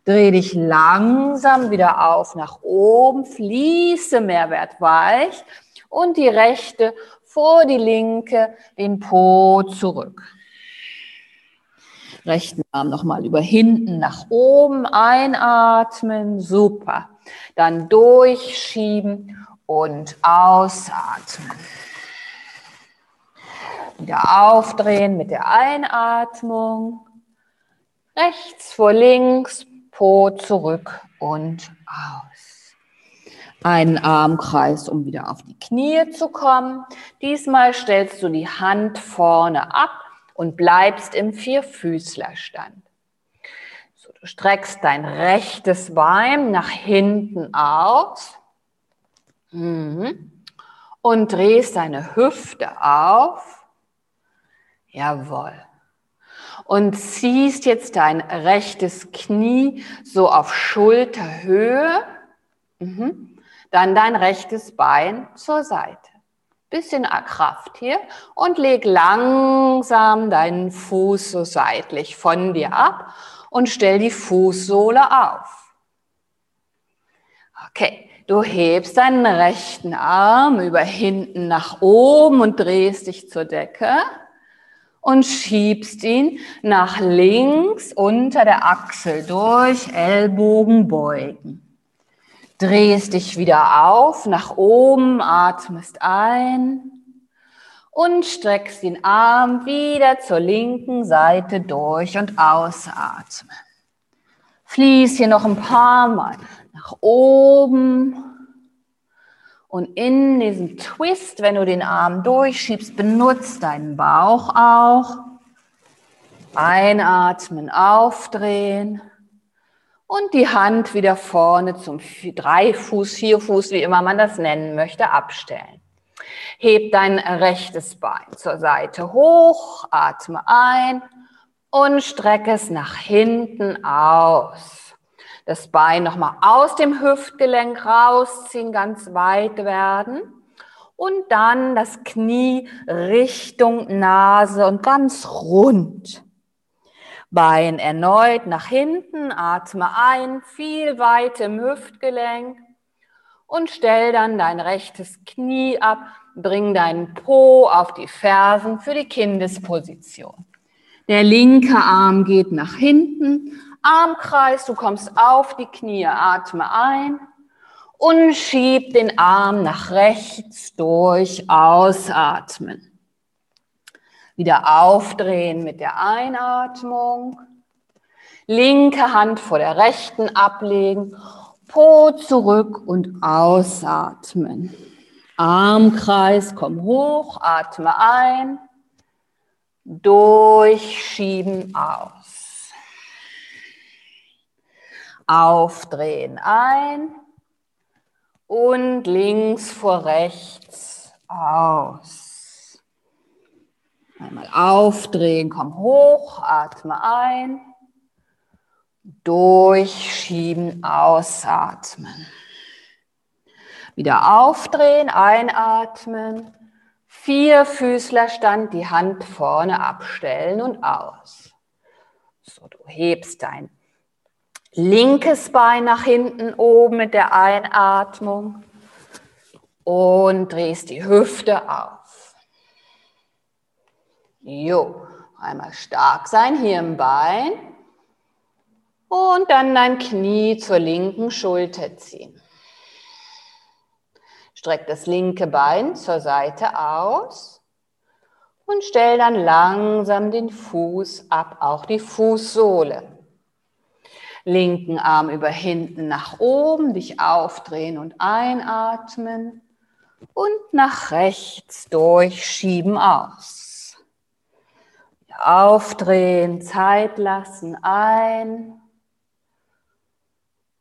Dreh dich langsam wieder auf nach oben, fließe Mehrwert weich und die rechte vor die linke, den Po zurück rechten Arm nochmal über hinten nach oben einatmen. Super. Dann durchschieben und ausatmen. Wieder aufdrehen mit der Einatmung. Rechts vor links, Po zurück und aus. Einen Armkreis, um wieder auf die Knie zu kommen. Diesmal stellst du die Hand vorne ab und bleibst im Vierfüßlerstand. So, du streckst dein rechtes Bein nach hinten aus mhm. und drehst deine Hüfte auf. Jawohl. Und ziehst jetzt dein rechtes Knie so auf Schulterhöhe. Mhm. Dann dein rechtes Bein zur Seite. Bisschen Kraft hier und leg langsam deinen Fuß so seitlich von dir ab und stell die Fußsohle auf. Okay, du hebst deinen rechten Arm über hinten nach oben und drehst dich zur Decke und schiebst ihn nach links unter der Achsel durch, Ellbogen beugen drehst dich wieder auf, nach oben, atmest ein und streckst den Arm wieder zur linken Seite durch und ausatmen. Fließ hier noch ein paar Mal nach oben und in diesem Twist, wenn du den Arm durchschiebst, benutzt deinen Bauch auch. Einatmen, aufdrehen und die Hand wieder vorne zum Dreifuß, Vierfuß, wie immer man das nennen möchte, abstellen. Heb dein rechtes Bein zur Seite hoch, atme ein und strecke es nach hinten aus. Das Bein nochmal aus dem Hüftgelenk rausziehen, ganz weit werden. Und dann das Knie Richtung Nase und ganz rund. Bein erneut nach hinten, atme ein, viel Weite im Hüftgelenk und stell dann dein rechtes Knie ab, bring deinen Po auf die Fersen für die Kindesposition. Der linke Arm geht nach hinten, Armkreis, du kommst auf die Knie, atme ein und schieb den Arm nach rechts durch, ausatmen. Wieder aufdrehen mit der Einatmung. Linke Hand vor der rechten ablegen Po zurück und ausatmen. Armkreis, komm hoch, atme ein, durchschieben aus. Aufdrehen ein und links vor rechts aus. Einmal aufdrehen, komm hoch, atme ein Durchschieben, ausatmen. Wieder aufdrehen, einatmen. Vier Füßlerstand, die Hand vorne abstellen und aus. So, du hebst dein linkes Bein nach hinten oben mit der Einatmung und drehst die Hüfte auf. Jo, einmal stark sein hier im Bein. Und dann dein Knie zur linken Schulter ziehen. Streck das linke Bein zur Seite aus und stell dann langsam den Fuß ab, auch die Fußsohle. Linken Arm über hinten nach oben, dich aufdrehen und einatmen und nach rechts durchschieben aus. Aufdrehen, Zeit lassen ein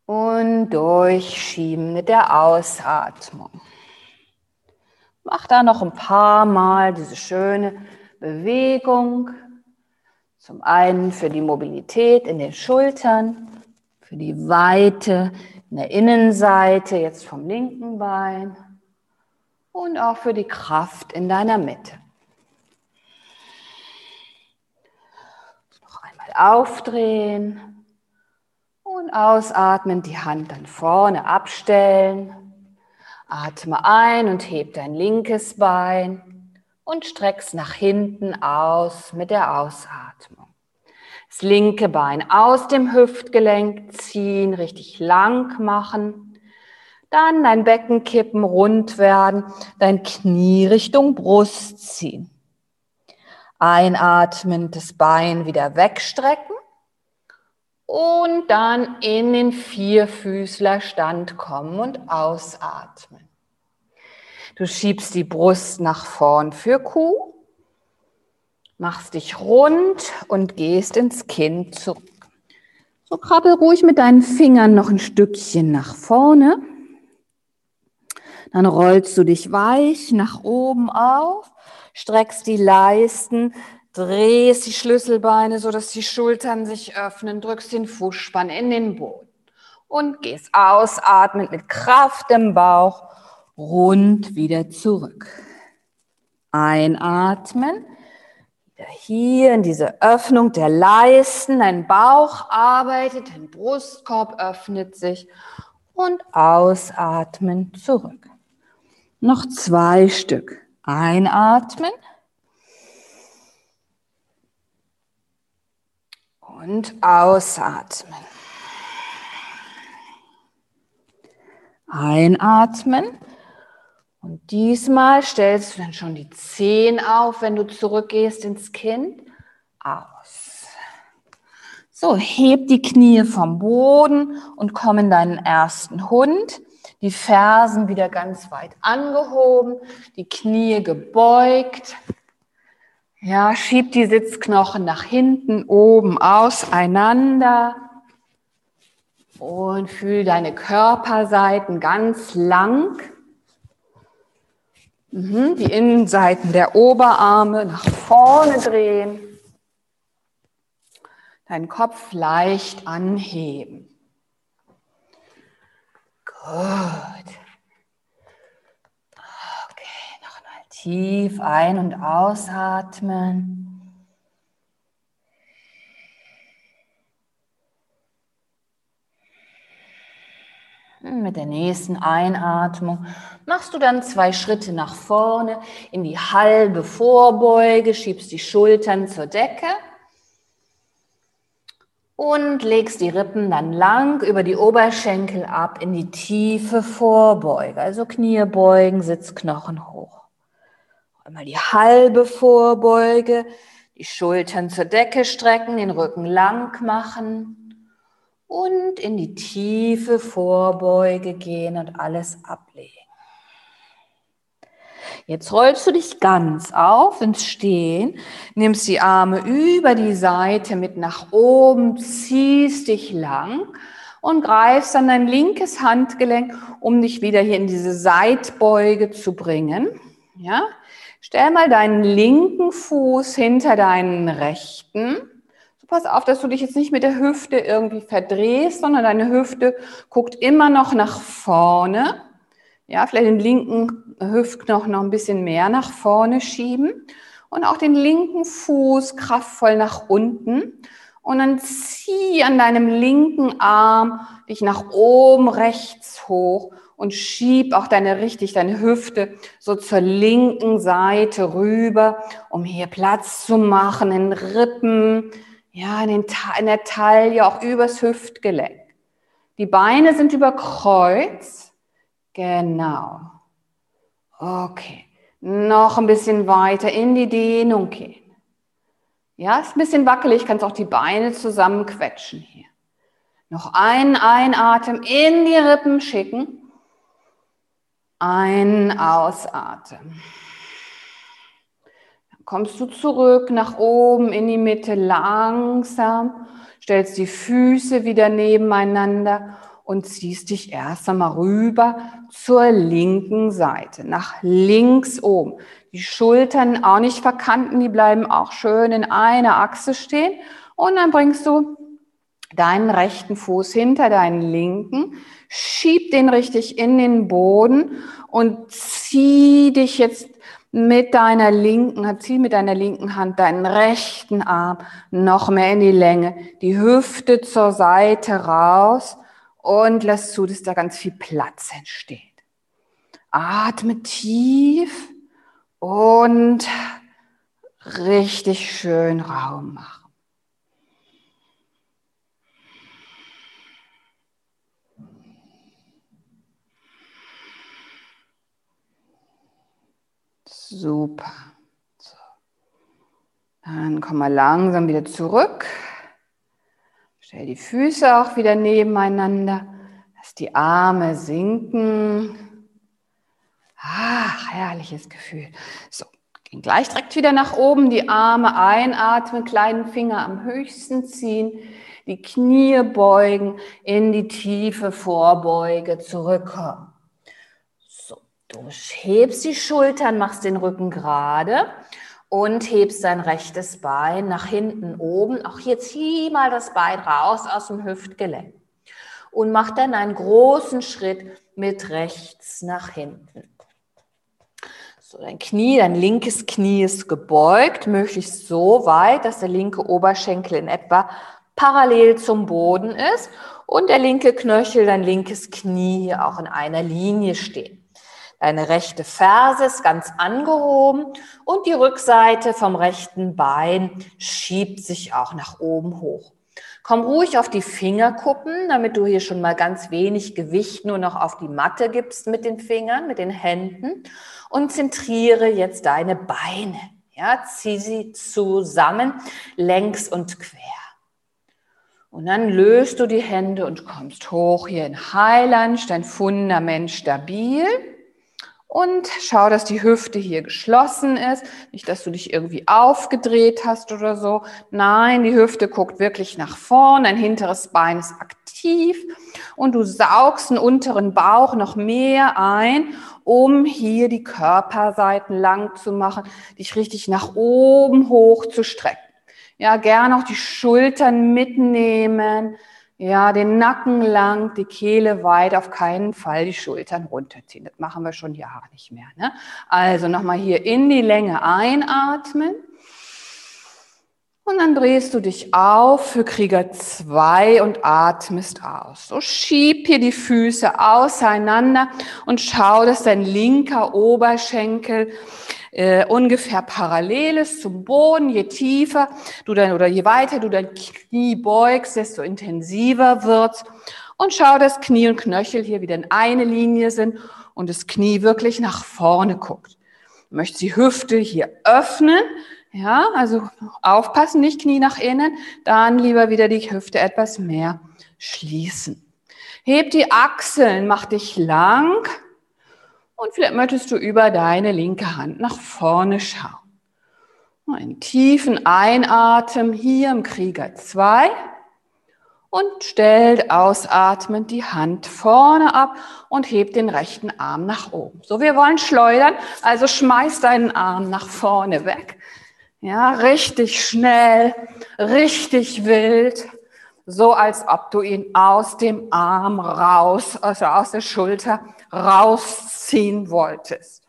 und durchschieben mit der Ausatmung. Mach da noch ein paar Mal diese schöne Bewegung. Zum einen für die Mobilität in den Schultern, für die Weite in der Innenseite, jetzt vom linken Bein und auch für die Kraft in deiner Mitte. Noch einmal aufdrehen. Und ausatmen, die Hand dann vorne abstellen. Atme ein und heb dein linkes Bein und streck's nach hinten aus mit der Ausatmung. Das linke Bein aus dem Hüftgelenk ziehen, richtig lang machen. Dann dein Becken kippen, rund werden, dein Knie Richtung Brust ziehen. Einatmen, das Bein wieder wegstrecken und dann in den Vierfüßlerstand kommen und ausatmen. Du schiebst die Brust nach vorn für Kuh, machst dich rund und gehst ins Kinn zurück. So krabbel ruhig mit deinen Fingern noch ein Stückchen nach vorne. Dann rollst du dich weich nach oben auf, streckst die Leisten Drehst die Schlüsselbeine, so dass die Schultern sich öffnen, drückst den Fußspann in den Boden und gehst ausatmend mit Kraft im Bauch rund wieder zurück. Einatmen. Wieder hier in diese Öffnung der Leisten. Dein Bauch arbeitet, dein Brustkorb öffnet sich und ausatmen zurück. Noch zwei Stück. Einatmen. Und ausatmen. Einatmen Und diesmal stellst du dann schon die Zehen auf, wenn du zurückgehst ins Kind. Aus. So, heb die Knie vom Boden und komm in deinen ersten Hund. Die Fersen wieder ganz weit angehoben, die Knie gebeugt. Ja, schieb die Sitzknochen nach hinten, oben auseinander. Und fühl deine Körperseiten ganz lang. Mhm, die Innenseiten der Oberarme nach vorne drehen. Deinen Kopf leicht anheben. Gut. Okay, nochmal tief ein- und ausatmen. Mit der nächsten Einatmung machst du dann zwei Schritte nach vorne in die halbe Vorbeuge, schiebst die Schultern zur Decke und legst die Rippen dann lang über die Oberschenkel ab in die tiefe Vorbeuge, also Knie beugen, Sitzknochen hoch. Einmal die halbe Vorbeuge, die Schultern zur Decke strecken, den Rücken lang machen und in die tiefe Vorbeuge gehen und alles ablegen. Jetzt rollst du dich ganz auf ins Stehen, nimmst die Arme über die Seite mit nach oben, ziehst dich lang und greifst an dein linkes Handgelenk, um dich wieder hier in diese Seitbeuge zu bringen. Ja? Stell mal deinen linken Fuß hinter deinen rechten pass auf, dass du dich jetzt nicht mit der Hüfte irgendwie verdrehst, sondern deine Hüfte guckt immer noch nach vorne. Ja, vielleicht den linken Hüftknochen noch ein bisschen mehr nach vorne schieben und auch den linken Fuß kraftvoll nach unten. Und dann zieh an deinem linken Arm dich nach oben rechts hoch und schieb auch deine richtig deine Hüfte so zur linken Seite rüber, um hier Platz zu machen in Rippen, ja, in, den, in der Taille, auch übers Hüftgelenk. Die Beine sind über Kreuz. Genau. Okay. Noch ein bisschen weiter in die Dehnung gehen. Ja, ist ein bisschen wackelig, kannst auch die Beine zusammenquetschen hier. Noch einen Einatmen in die Rippen schicken. Ein Ausatmen kommst du zurück nach oben in die Mitte langsam, stellst die Füße wieder nebeneinander und ziehst dich erst einmal rüber zur linken Seite, nach links oben. Die Schultern auch nicht verkanten, die bleiben auch schön in einer Achse stehen. Und dann bringst du deinen rechten Fuß hinter deinen linken, schieb den richtig in den Boden und zieh dich jetzt mit deiner linken, zieh mit deiner linken Hand deinen rechten Arm noch mehr in die Länge, die Hüfte zur Seite raus und lass zu, dass da ganz viel Platz entsteht. Atme tief und richtig schön Raum machen. Super. So. Dann komm mal langsam wieder zurück. Stell die Füße auch wieder nebeneinander. Lass die Arme sinken. Ach, herrliches Gefühl. So, gehen gleich direkt wieder nach oben. Die Arme einatmen, kleinen Finger am höchsten ziehen. Die Knie beugen, in die tiefe Vorbeuge zurückkommen. Du hebst die Schultern, machst den Rücken gerade und hebst dein rechtes Bein nach hinten oben. Auch hier zieh mal das Bein raus aus dem Hüftgelenk und mach dann einen großen Schritt mit rechts nach hinten. So, dein Knie, dein linkes Knie ist gebeugt, möglichst so weit, dass der linke Oberschenkel in etwa parallel zum Boden ist und der linke Knöchel, dein linkes Knie hier auch in einer Linie steht. Deine rechte Ferse ist ganz angehoben und die Rückseite vom rechten Bein schiebt sich auch nach oben hoch. Komm ruhig auf die Fingerkuppen, damit du hier schon mal ganz wenig Gewicht nur noch auf die Matte gibst mit den Fingern, mit den Händen und zentriere jetzt deine Beine. Ja, zieh sie zusammen, längs und quer. Und dann löst du die Hände und kommst hoch hier in Highland, dein Fundament stabil. Und schau, dass die Hüfte hier geschlossen ist. Nicht, dass du dich irgendwie aufgedreht hast oder so. Nein, die Hüfte guckt wirklich nach vorn. Dein hinteres Bein ist aktiv. Und du saugst den unteren Bauch noch mehr ein, um hier die Körperseiten lang zu machen, dich richtig nach oben hoch zu strecken. Ja, gern auch die Schultern mitnehmen ja, den Nacken lang, die Kehle weit, auf keinen Fall die Schultern runterziehen. Das machen wir schon Jahre nicht mehr. Ne? Also nochmal hier in die Länge einatmen. Und dann drehst du dich auf für Krieger 2 und atmest aus. So schieb hier die Füße auseinander und schau, dass dein linker Oberschenkel äh, ungefähr parallel ist zum Boden. Je tiefer du dann oder je weiter du dein Knie beugst, desto intensiver wird's. Und schau, dass Knie und Knöchel hier wieder in eine Linie sind und das Knie wirklich nach vorne guckt. Du möchtest die Hüfte hier öffnen. Ja, also aufpassen, nicht Knie nach innen, dann lieber wieder die Hüfte etwas mehr schließen. Heb die Achseln, mach dich lang, und vielleicht möchtest du über deine linke Hand nach vorne schauen. Einen tiefen Einatmen hier im Krieger 2 und stellt ausatmend die Hand vorne ab und hebt den rechten Arm nach oben. So, wir wollen schleudern, also schmeiß deinen Arm nach vorne weg. Ja, richtig schnell, richtig wild, so als ob du ihn aus dem Arm raus, also aus der Schulter rausziehen wolltest.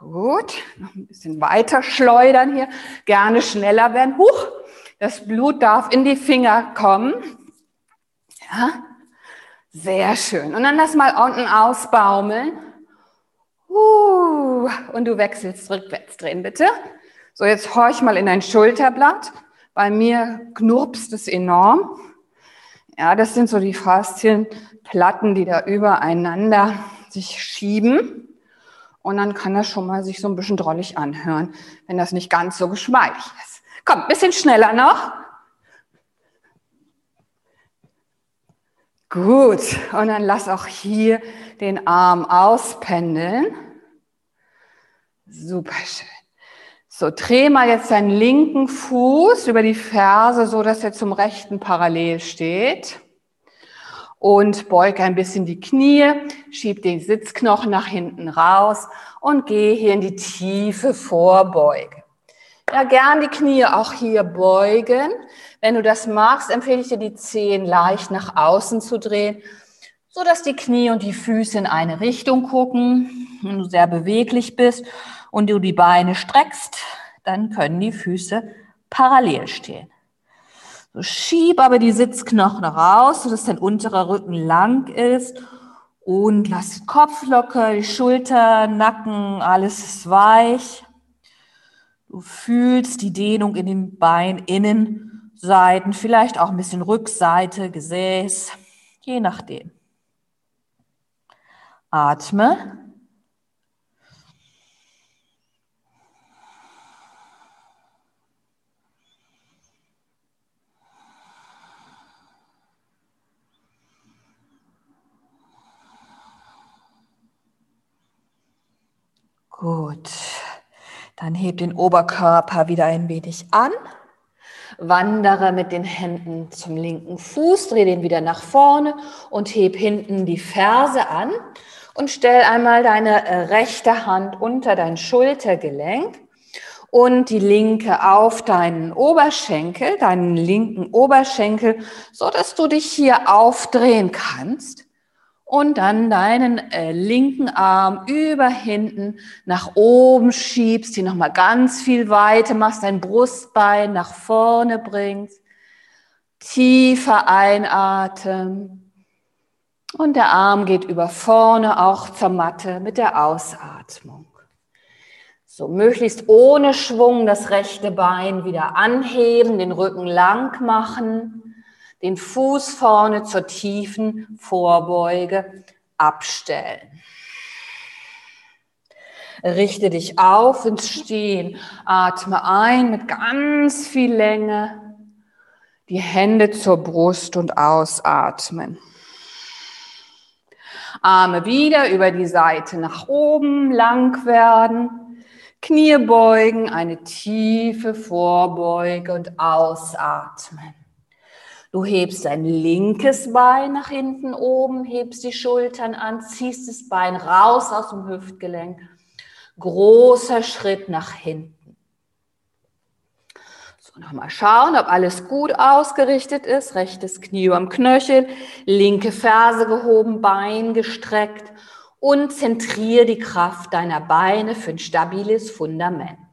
Gut, noch ein bisschen weiter schleudern hier, gerne schneller werden. Huch, das Blut darf in die Finger kommen. Ja, sehr schön. Und dann lass mal unten ausbaumeln. Uh, und du wechselst rückwärts drehen, bitte. So, jetzt horch mal in dein Schulterblatt. Bei mir knurpst es enorm. Ja, das sind so die Faszienplatten, die da übereinander sich schieben. Und dann kann das schon mal sich so ein bisschen drollig anhören, wenn das nicht ganz so geschmeidig ist. Komm, bisschen schneller noch. Gut. Und dann lass auch hier den Arm auspendeln. Super schön. So, dreh mal jetzt deinen linken Fuß über die Ferse, so dass er zum rechten parallel steht. Und beug ein bisschen die Knie, schieb den Sitzknochen nach hinten raus und geh hier in die tiefe Vorbeuge. Ja, gern die Knie auch hier beugen. Wenn du das machst, empfehle ich dir, die Zehen leicht nach außen zu drehen, so dass die Knie und die Füße in eine Richtung gucken. Wenn du sehr beweglich bist und du die Beine streckst, dann können die Füße parallel stehen. So, schieb aber die Sitzknochen raus, sodass dein unterer Rücken lang ist und lass den Kopf locker, die Schulter, Nacken, alles ist weich. Du fühlst die Dehnung in den Beininnenseiten, vielleicht auch ein bisschen Rückseite, Gesäß, je nachdem. Atme. Gut. Dann heb den Oberkörper wieder ein wenig an. Wandere mit den Händen zum linken Fuß, dreh den wieder nach vorne und heb hinten die Ferse an und stell einmal deine äh, rechte Hand unter dein Schultergelenk und die linke auf deinen Oberschenkel, deinen linken Oberschenkel, so dass du dich hier aufdrehen kannst und dann deinen äh, linken Arm über hinten nach oben schiebst, hier nochmal ganz viel Weite machst, dein Brustbein nach vorne bringst, tiefer einatmen. Und der Arm geht über vorne auch zur Matte mit der Ausatmung. So möglichst ohne Schwung das rechte Bein wieder anheben, den Rücken lang machen, den Fuß vorne zur tiefen Vorbeuge abstellen. Richte dich auf ins Stehen. Atme ein mit ganz viel Länge. Die Hände zur Brust und ausatmen. Arme wieder über die Seite nach oben lang werden. Knie beugen, eine tiefe Vorbeuge und ausatmen. Du hebst dein linkes Bein nach hinten oben, hebst die Schultern an, ziehst das Bein raus aus dem Hüftgelenk. Großer Schritt nach hinten. So, nochmal schauen, ob alles gut ausgerichtet ist. Rechtes Knie am Knöchel, linke Ferse gehoben, Bein gestreckt und zentriere die Kraft deiner Beine für ein stabiles Fundament.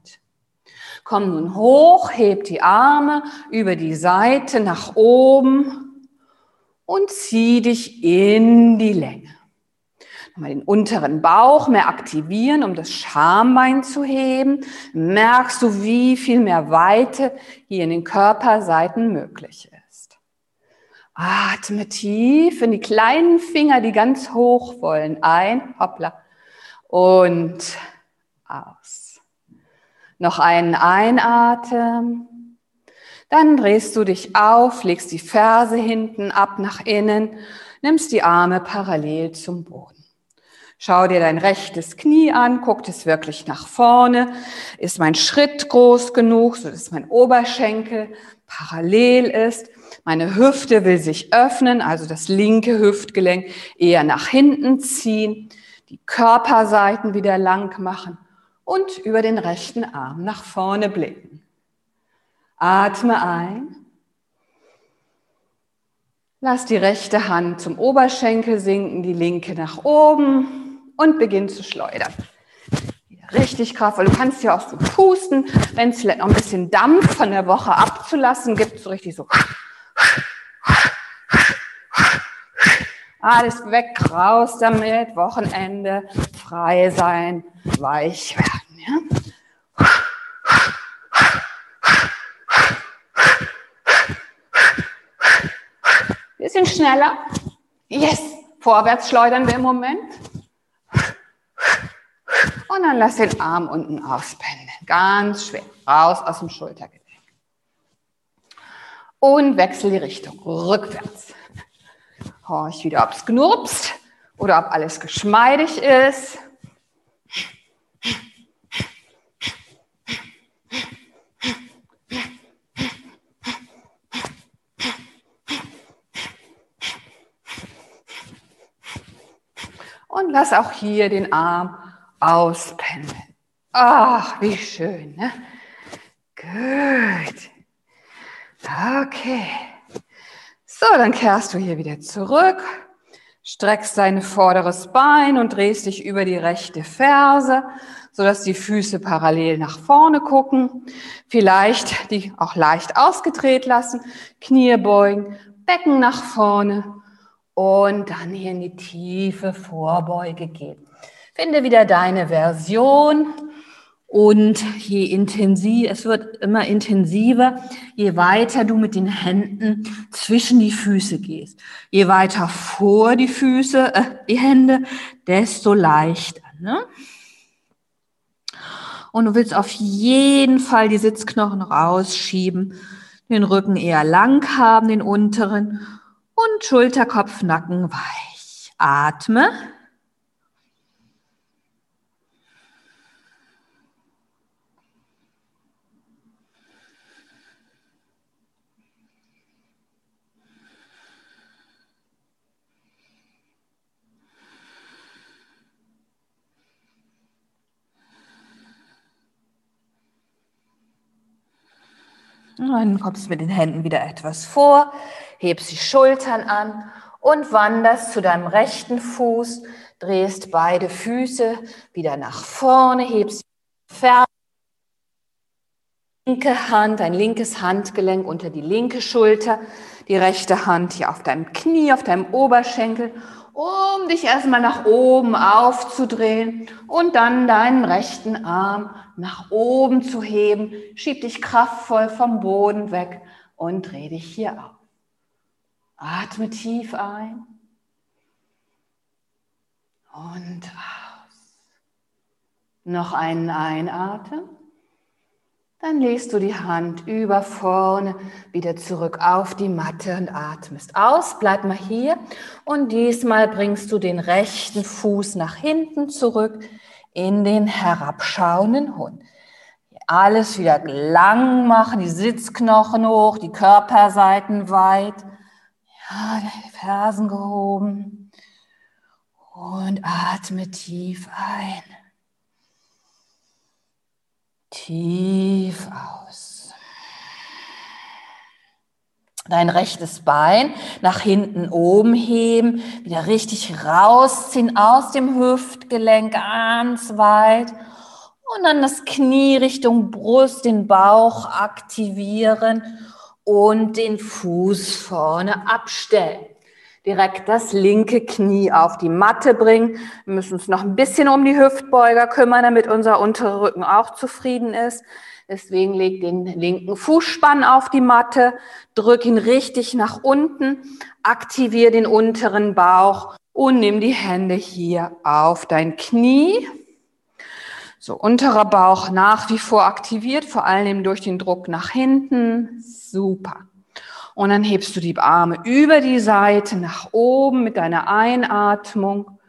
Komm nun hoch, heb die Arme über die Seite nach oben und zieh dich in die Länge. Nochmal den unteren Bauch mehr aktivieren, um das Schambein zu heben. Merkst du, wie viel mehr Weite hier in den Körperseiten möglich ist. Atme tief in die kleinen Finger, die ganz hoch wollen. Ein, hoppla. Und aus. Noch einen Einatmen. Dann drehst du dich auf, legst die Ferse hinten ab nach innen, nimmst die Arme parallel zum Boden. Schau dir dein rechtes Knie an, guck es wirklich nach vorne. Ist mein Schritt groß genug, so dass mein Oberschenkel parallel ist? Meine Hüfte will sich öffnen, also das linke Hüftgelenk eher nach hinten ziehen, die Körperseiten wieder lang machen und über den rechten Arm nach vorne blicken. Atme ein. Lass die rechte Hand zum Oberschenkel sinken, die linke nach oben und beginn zu schleudern. Richtig kraftvoll. Du kannst ja auch so pusten, wenn es vielleicht noch ein bisschen Dampf von der Woche abzulassen gibt, so richtig so alles weg, raus damit, Wochenende, frei sein, weich werden. Ja? Bisschen schneller. Yes, vorwärts schleudern wir im Moment. Und dann lass den Arm unten auspendeln. Ganz schwer. Raus aus dem Schultergelenk und wechsel die Richtung, rückwärts. Horch wieder, ob es knurpst oder ob alles geschmeidig ist. Lass auch hier den Arm auspendeln. Ach, wie schön, ne? Gut. Okay. So, dann kehrst du hier wieder zurück, streckst dein vorderes Bein und drehst dich über die rechte Ferse, sodass die Füße parallel nach vorne gucken. Vielleicht die auch leicht ausgedreht lassen, Knie beugen, Becken nach vorne und dann hier in die tiefe Vorbeuge gehen. Finde wieder deine Version und je intensiv, es wird immer intensiver, je weiter du mit den Händen zwischen die Füße gehst. Je weiter vor die Füße, äh, die Hände, desto leichter. Ne? Und du willst auf jeden Fall die Sitzknochen rausschieben, den Rücken eher lang haben, den unteren und Schulterkopf, Nacken weich. Atme. Dann kommst du mit den Händen wieder etwas vor, hebst die Schultern an und wanderst zu deinem rechten Fuß, drehst beide Füße wieder nach vorne, hebst die linke Hand, ein linkes Handgelenk unter die linke Schulter, die rechte Hand hier auf deinem Knie, auf deinem Oberschenkel um dich erstmal nach oben aufzudrehen und dann deinen rechten Arm nach oben zu heben. Schieb dich kraftvoll vom Boden weg und dreh dich hier auf. Atme tief ein und aus. Noch einen Einatmen. Dann legst du die Hand über vorne wieder zurück auf die Matte und atmest aus. Bleib mal hier. Und diesmal bringst du den rechten Fuß nach hinten zurück in den herabschauenden Hund. Alles wieder lang machen, die Sitzknochen hoch, die Körperseiten weit. Ja, die Fersen gehoben. Und atme tief ein. Tief aus. Dein rechtes Bein nach hinten oben heben, wieder richtig rausziehen aus dem Hüftgelenk ganz weit und dann das Knie Richtung Brust, den Bauch aktivieren und den Fuß vorne abstellen direkt das linke Knie auf die Matte bringen. Wir müssen uns noch ein bisschen um die Hüftbeuger kümmern, damit unser unterer Rücken auch zufrieden ist. Deswegen leg den linken Fußspann auf die Matte, drück ihn richtig nach unten, aktiviere den unteren Bauch und nimm die Hände hier auf dein Knie. So, unterer Bauch nach wie vor aktiviert, vor allem durch den Druck nach hinten. Super. Und dann hebst du die Arme über die Seite nach oben mit deiner Einatmung.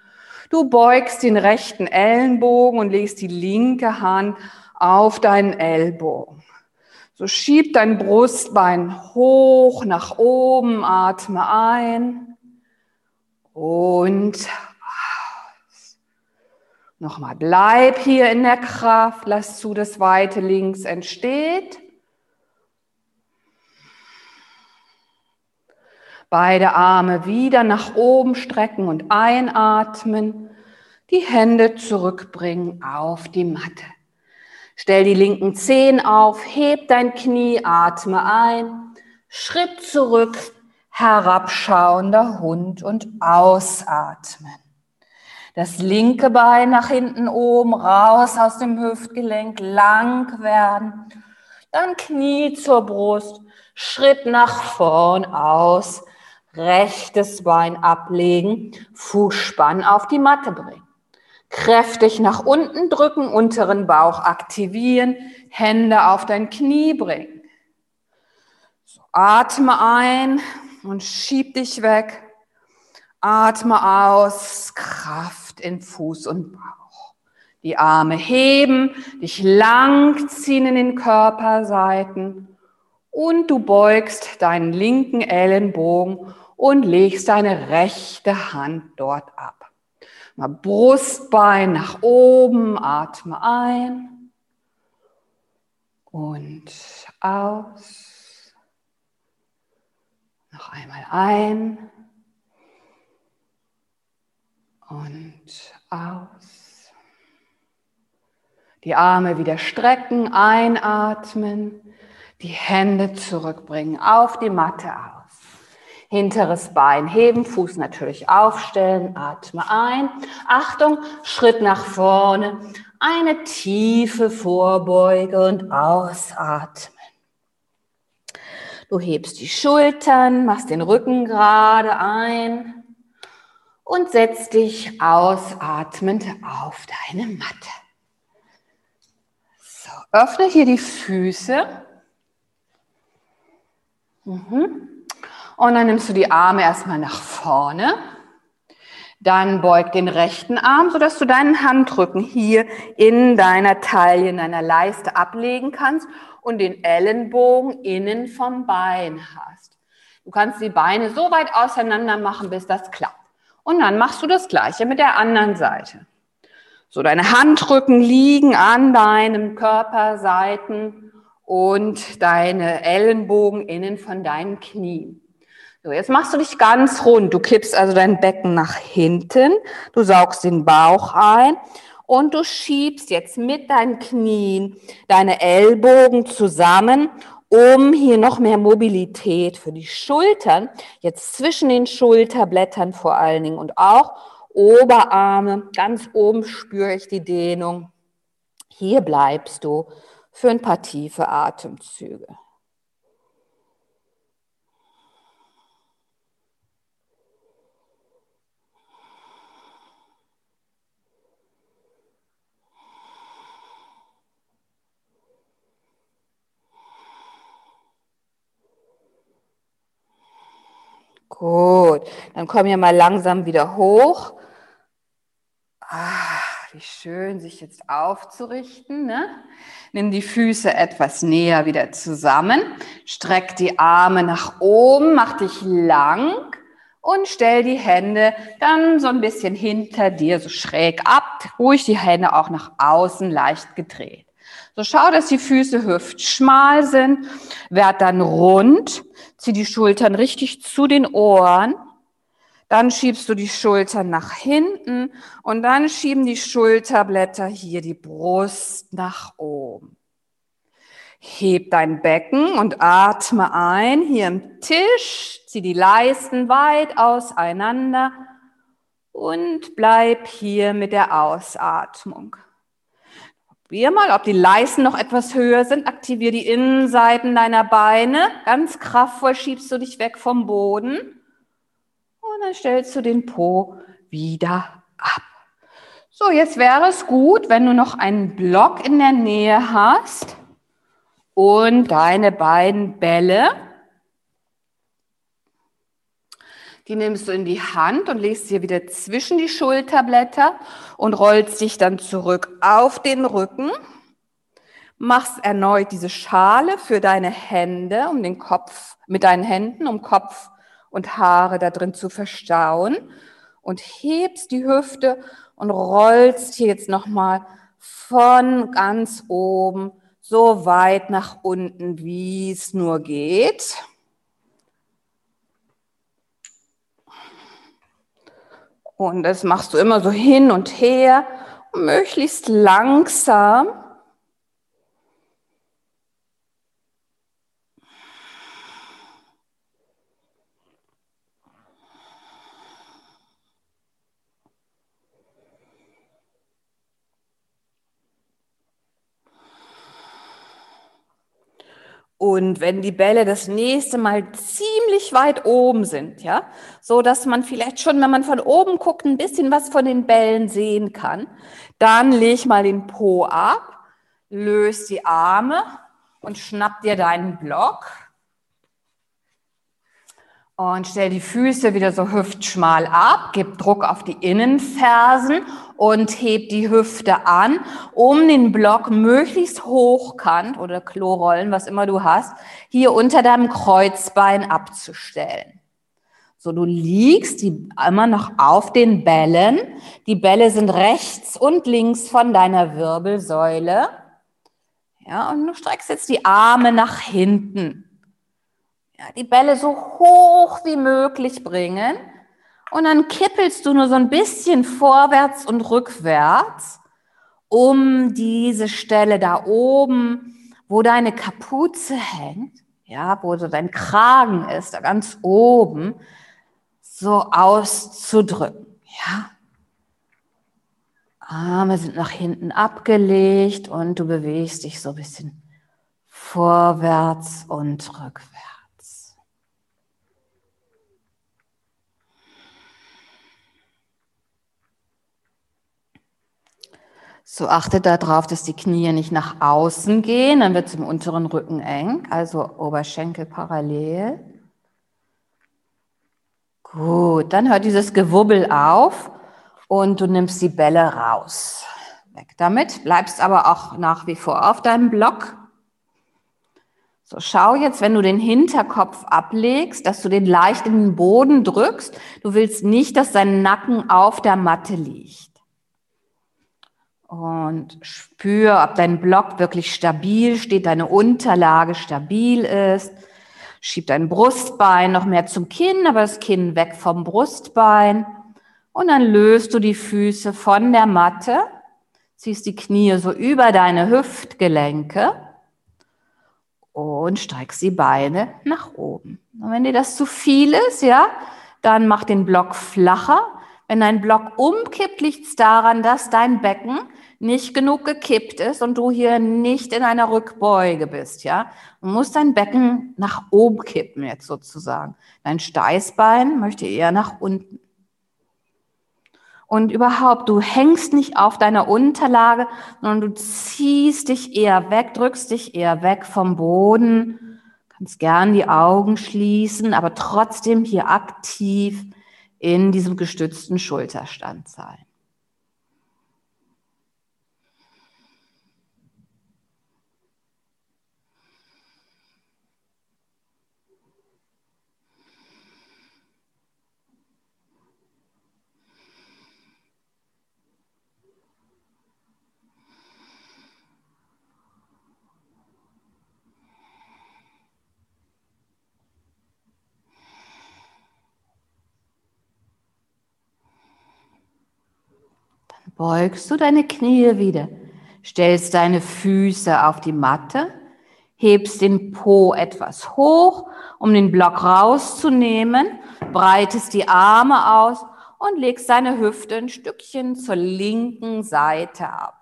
Du beugst den rechten Ellenbogen und legst die linke Hand auf deinen Ellbogen. So schieb dein Brustbein hoch nach oben, atme ein und aus. Nochmal, bleib hier in der Kraft, lass zu, dass Weite links entsteht. Beide Arme wieder nach oben strecken und einatmen. Die Hände zurückbringen auf die Matte. Stell die linken Zehen auf, heb dein Knie, atme ein. Schritt zurück, herabschauender Hund und ausatmen. Das linke Bein nach hinten oben, raus aus dem Hüftgelenk, lang werden. Dann Knie zur Brust, Schritt nach vorn aus rechtes Bein ablegen, Fußspann auf die Matte bringen. Kräftig nach unten drücken, unteren Bauch aktivieren, Hände auf dein Knie bringen. So, atme ein und schieb dich weg. Atme aus, Kraft in Fuß und Bauch. Die Arme heben, dich lang ziehen in den Körperseiten und du beugst deinen linken Ellenbogen und legst deine rechte Hand dort ab. Mal Brustbein nach oben, atme ein und aus. Noch einmal ein und aus. Die Arme wieder strecken, einatmen, die Hände zurückbringen auf die Matte aus. Hinteres Bein heben, Fuß natürlich aufstellen, atme ein. Achtung, Schritt nach vorne, eine tiefe Vorbeuge und ausatmen. Du hebst die Schultern, machst den Rücken gerade ein und setzt dich ausatmend auf deine Matte. So, öffne hier die Füße. Mhm. Und dann nimmst du die Arme erstmal nach vorne. Dann beug den rechten Arm, sodass du deinen Handrücken hier in deiner Taille, in deiner Leiste ablegen kannst und den Ellenbogen innen vom Bein hast. Du kannst die Beine so weit auseinander machen, bis das klappt. Und dann machst du das Gleiche mit der anderen Seite. So, deine Handrücken liegen an deinem Körperseiten und deine Ellenbogen innen von deinen Knien. So, jetzt machst du dich ganz rund. Du kippst also dein Becken nach hinten. Du saugst den Bauch ein und du schiebst jetzt mit deinen Knien deine Ellbogen zusammen um hier noch mehr Mobilität für die Schultern, jetzt zwischen den Schulterblättern vor allen Dingen und auch Oberarme, ganz oben spüre ich die Dehnung. Hier bleibst du für ein paar tiefe Atemzüge. Gut, dann komm hier mal langsam wieder hoch. Ah, wie schön, sich jetzt aufzurichten. Ne? Nimm die Füße etwas näher wieder zusammen. Streck die Arme nach oben, mach dich lang und stell die Hände dann so ein bisschen hinter dir, so schräg ab. Ruhig die Hände auch nach außen leicht gedreht. So schau, dass die Füße hüftschmal sind. Werd dann rund Zieh die Schultern richtig zu den Ohren. Dann schiebst du die Schultern nach hinten und dann schieben die Schulterblätter hier die Brust nach oben. Heb dein Becken und atme ein hier im Tisch. Zieh die Leisten weit auseinander und bleib hier mit der Ausatmung. Probier mal, ob die Leisten noch etwas höher sind. Aktivier die Innenseiten deiner Beine. Ganz kraftvoll schiebst du dich weg vom Boden. Und dann stellst du den Po wieder ab. So, jetzt wäre es gut, wenn du noch einen Block in der Nähe hast und deine beiden Bälle Die nimmst du in die Hand und legst sie wieder zwischen die Schulterblätter und rollst dich dann zurück auf den Rücken. Machst erneut diese Schale für deine Hände, um den Kopf, mit deinen Händen, um Kopf und Haare da drin zu verstauen und hebst die Hüfte und rollst hier jetzt nochmal von ganz oben so weit nach unten, wie es nur geht. Und das machst du immer so hin und her, möglichst langsam. Und wenn die Bälle das nächste Mal ziemlich weit oben sind, ja, so dass man vielleicht schon, wenn man von oben guckt, ein bisschen was von den Bällen sehen kann, dann leg mal den Po ab, löst die Arme und schnapp dir deinen Block und stell die Füße wieder so hüftschmal ab, gib Druck auf die Innenfersen und heb die Hüfte an, um den Block möglichst hochkant oder Klorollen, was immer du hast, hier unter deinem Kreuzbein abzustellen. So, du liegst die immer noch auf den Bällen. Die Bälle sind rechts und links von deiner Wirbelsäule. Ja, und du streckst jetzt die Arme nach hinten die Bälle so hoch wie möglich bringen und dann kippelst du nur so ein bisschen vorwärts und rückwärts um diese Stelle da oben, wo deine Kapuze hängt, ja, wo so dein Kragen ist, da ganz oben, so auszudrücken, ja. Arme sind nach hinten abgelegt und du bewegst dich so ein bisschen vorwärts und rückwärts. So achte darauf, dass die Knie nicht nach außen gehen, dann wird es im unteren Rücken eng, also Oberschenkel parallel. Gut, dann hört dieses Gewubbel auf und du nimmst die Bälle raus. Weg damit, bleibst aber auch nach wie vor auf deinem Block. So, schau jetzt, wenn du den Hinterkopf ablegst, dass du den leicht in den Boden drückst. Du willst nicht, dass dein Nacken auf der Matte liegt und spür, ob dein Block wirklich stabil steht, deine Unterlage stabil ist. Schieb dein Brustbein noch mehr zum Kinn, aber das Kinn weg vom Brustbein. Und dann löst du die Füße von der Matte, ziehst die Knie so über deine Hüftgelenke und streckst die Beine nach oben. Und wenn dir das zu viel ist, ja, dann mach den Block flacher. Wenn dein Block umkippt, liegt es daran, dass dein Becken nicht genug gekippt ist und du hier nicht in einer Rückbeuge bist, ja. Du musst dein Becken nach oben kippen jetzt sozusagen. Dein Steißbein möchte eher nach unten. Und überhaupt, du hängst nicht auf deiner Unterlage, sondern du ziehst dich eher weg, drückst dich eher weg vom Boden. Kannst gern die Augen schließen, aber trotzdem hier aktiv in diesem gestützten Schulterstand sein. Beugst du deine Knie wieder, stellst deine Füße auf die Matte, hebst den Po etwas hoch, um den Block rauszunehmen, breitest die Arme aus und legst deine Hüfte ein Stückchen zur linken Seite ab.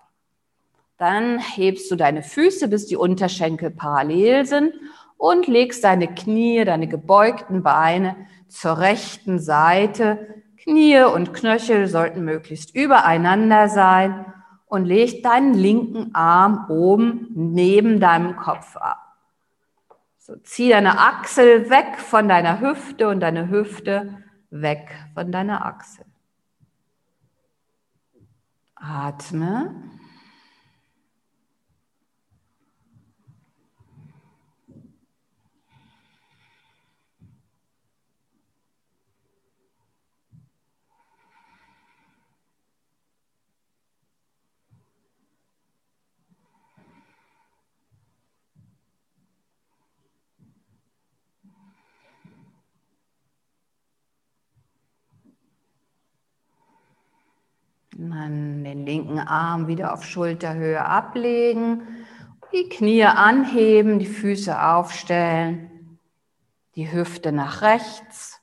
Dann hebst du deine Füße, bis die Unterschenkel parallel sind und legst deine Knie, deine gebeugten Beine zur rechten Seite Knie und Knöchel sollten möglichst übereinander sein und leg deinen linken Arm oben neben deinem Kopf ab. So, zieh deine Achsel weg von deiner Hüfte und deine Hüfte weg von deiner Achsel. Atme. Dann den linken Arm wieder auf Schulterhöhe ablegen, die Knie anheben, die Füße aufstellen, die Hüfte nach rechts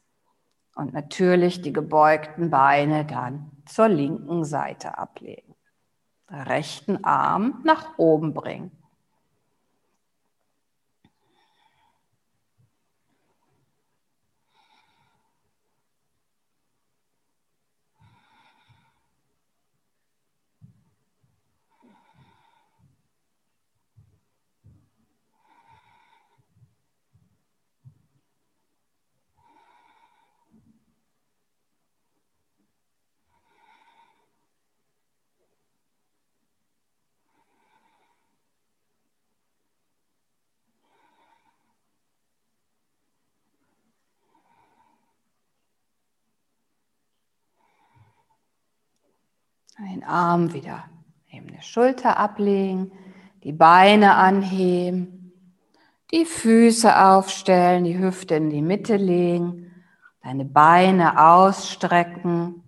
und natürlich die gebeugten Beine dann zur linken Seite ablegen. Rechten Arm nach oben bringen. Den Arm wieder neben der Schulter ablegen, die Beine anheben, die Füße aufstellen, die Hüfte in die Mitte legen, deine Beine ausstrecken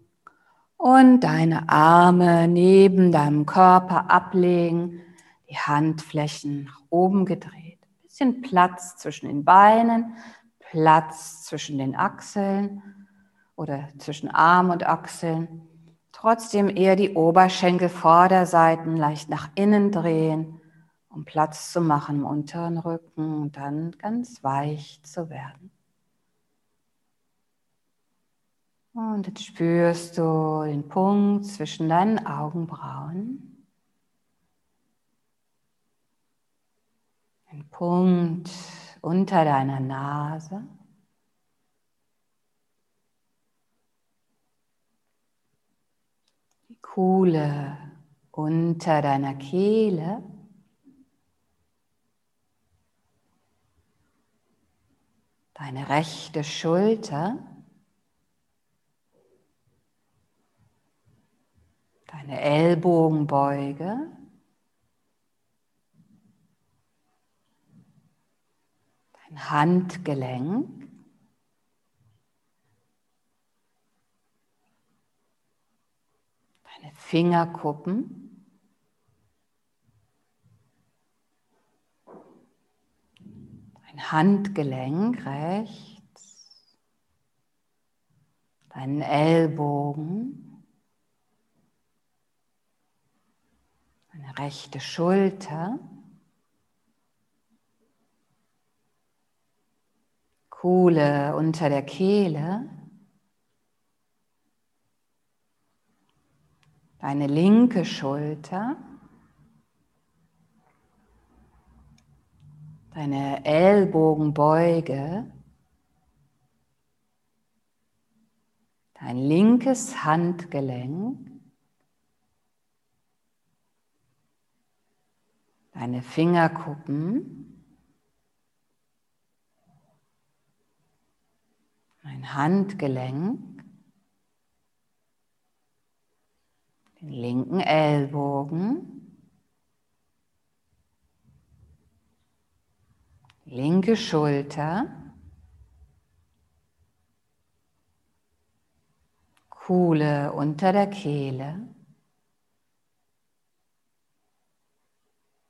und deine Arme neben deinem Körper ablegen, die Handflächen nach oben gedreht. Ein bisschen Platz zwischen den Beinen, Platz zwischen den Achseln oder zwischen Arm und Achseln. Trotzdem eher die Oberschenkelvorderseiten leicht nach innen drehen, um Platz zu machen im unteren Rücken und dann ganz weich zu werden. Und jetzt spürst du den Punkt zwischen deinen Augenbrauen. Den Punkt unter deiner Nase. Kuhle unter deiner Kehle. Deine rechte Schulter. Deine Ellbogenbeuge. Dein Handgelenk. Deine Fingerkuppen, dein Handgelenk rechts, deinen Ellbogen, deine rechte Schulter. Kuhle unter der Kehle. Deine linke Schulter. Deine Ellbogenbeuge. Dein linkes Handgelenk. Deine Fingerkuppen. mein Handgelenk, den linken Ellbogen, linke Schulter, Kuhle unter der Kehle,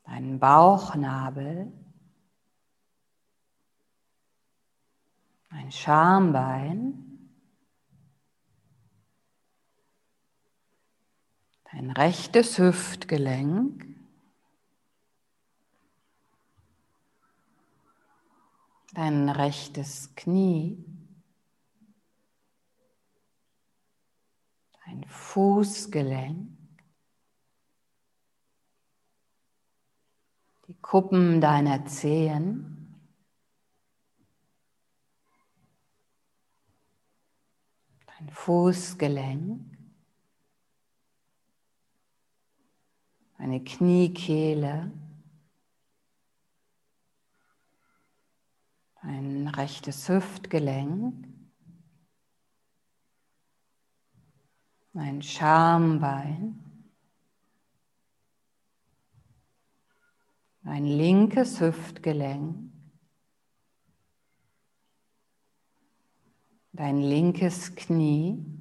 deinen Bauchnabel, ein Schambein, dein rechtes Hüftgelenk, dein rechtes Knie, dein Fußgelenk, die Kuppen deiner Zehen, Fußgelenk, deine Kniekehle, dein rechtes Hüftgelenk, dein Schambein, dein linkes Hüftgelenk, dein linkes Knie,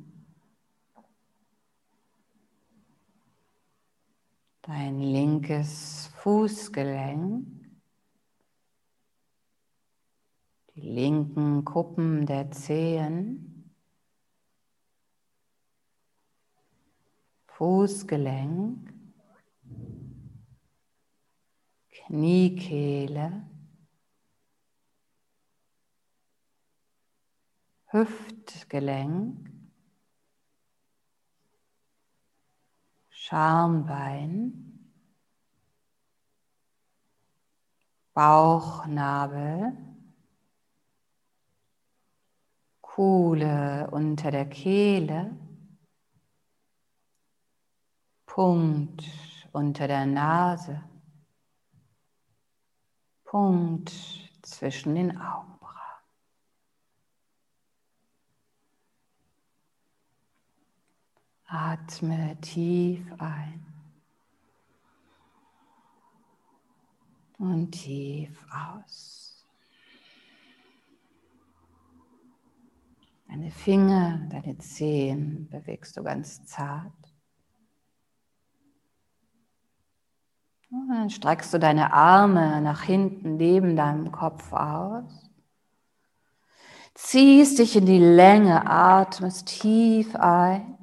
dein linkes Fußgelenk, die linken Kuppen der Zehen, Fußgelenk, Kniekehle, Hüftgelenk, Schambein, Bauchnabel, Kuhle unter der Kehle, Punkt unter der Nase, Punkt zwischen den Augen. Atme tief ein und tief aus. Deine Finger, deine Zehen bewegst du ganz zart. Und dann streckst du deine Arme nach hinten neben deinem Kopf aus. Ziehst dich in die Länge, atmest tief ein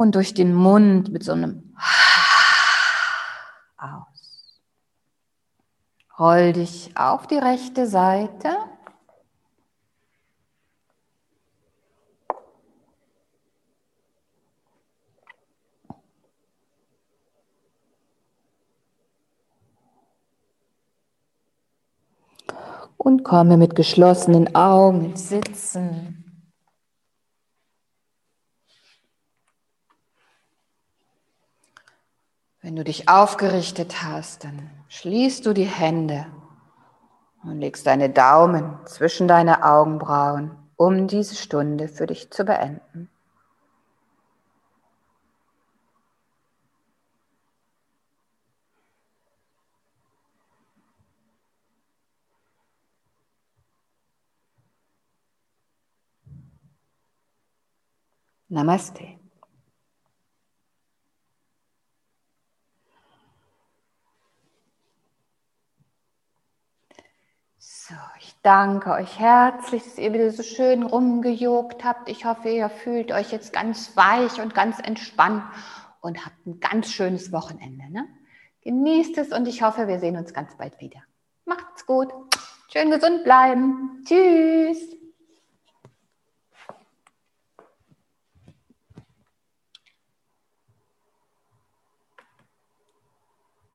und durch den Mund mit so einem aus. Roll dich auf die rechte Seite. Und komme mit geschlossenen Augen ins Sitzen. Wenn du dich aufgerichtet hast, dann schließt du die Hände und legst deine Daumen zwischen deine Augenbrauen, um diese Stunde für dich zu beenden. Namaste. So, ich danke euch herzlich, dass ihr wieder so schön rumgejogt habt. Ich hoffe, ihr fühlt euch jetzt ganz weich und ganz entspannt und habt ein ganz schönes Wochenende. Ne? Genießt es und ich hoffe, wir sehen uns ganz bald wieder. Macht's gut. Schön gesund bleiben. Tschüss.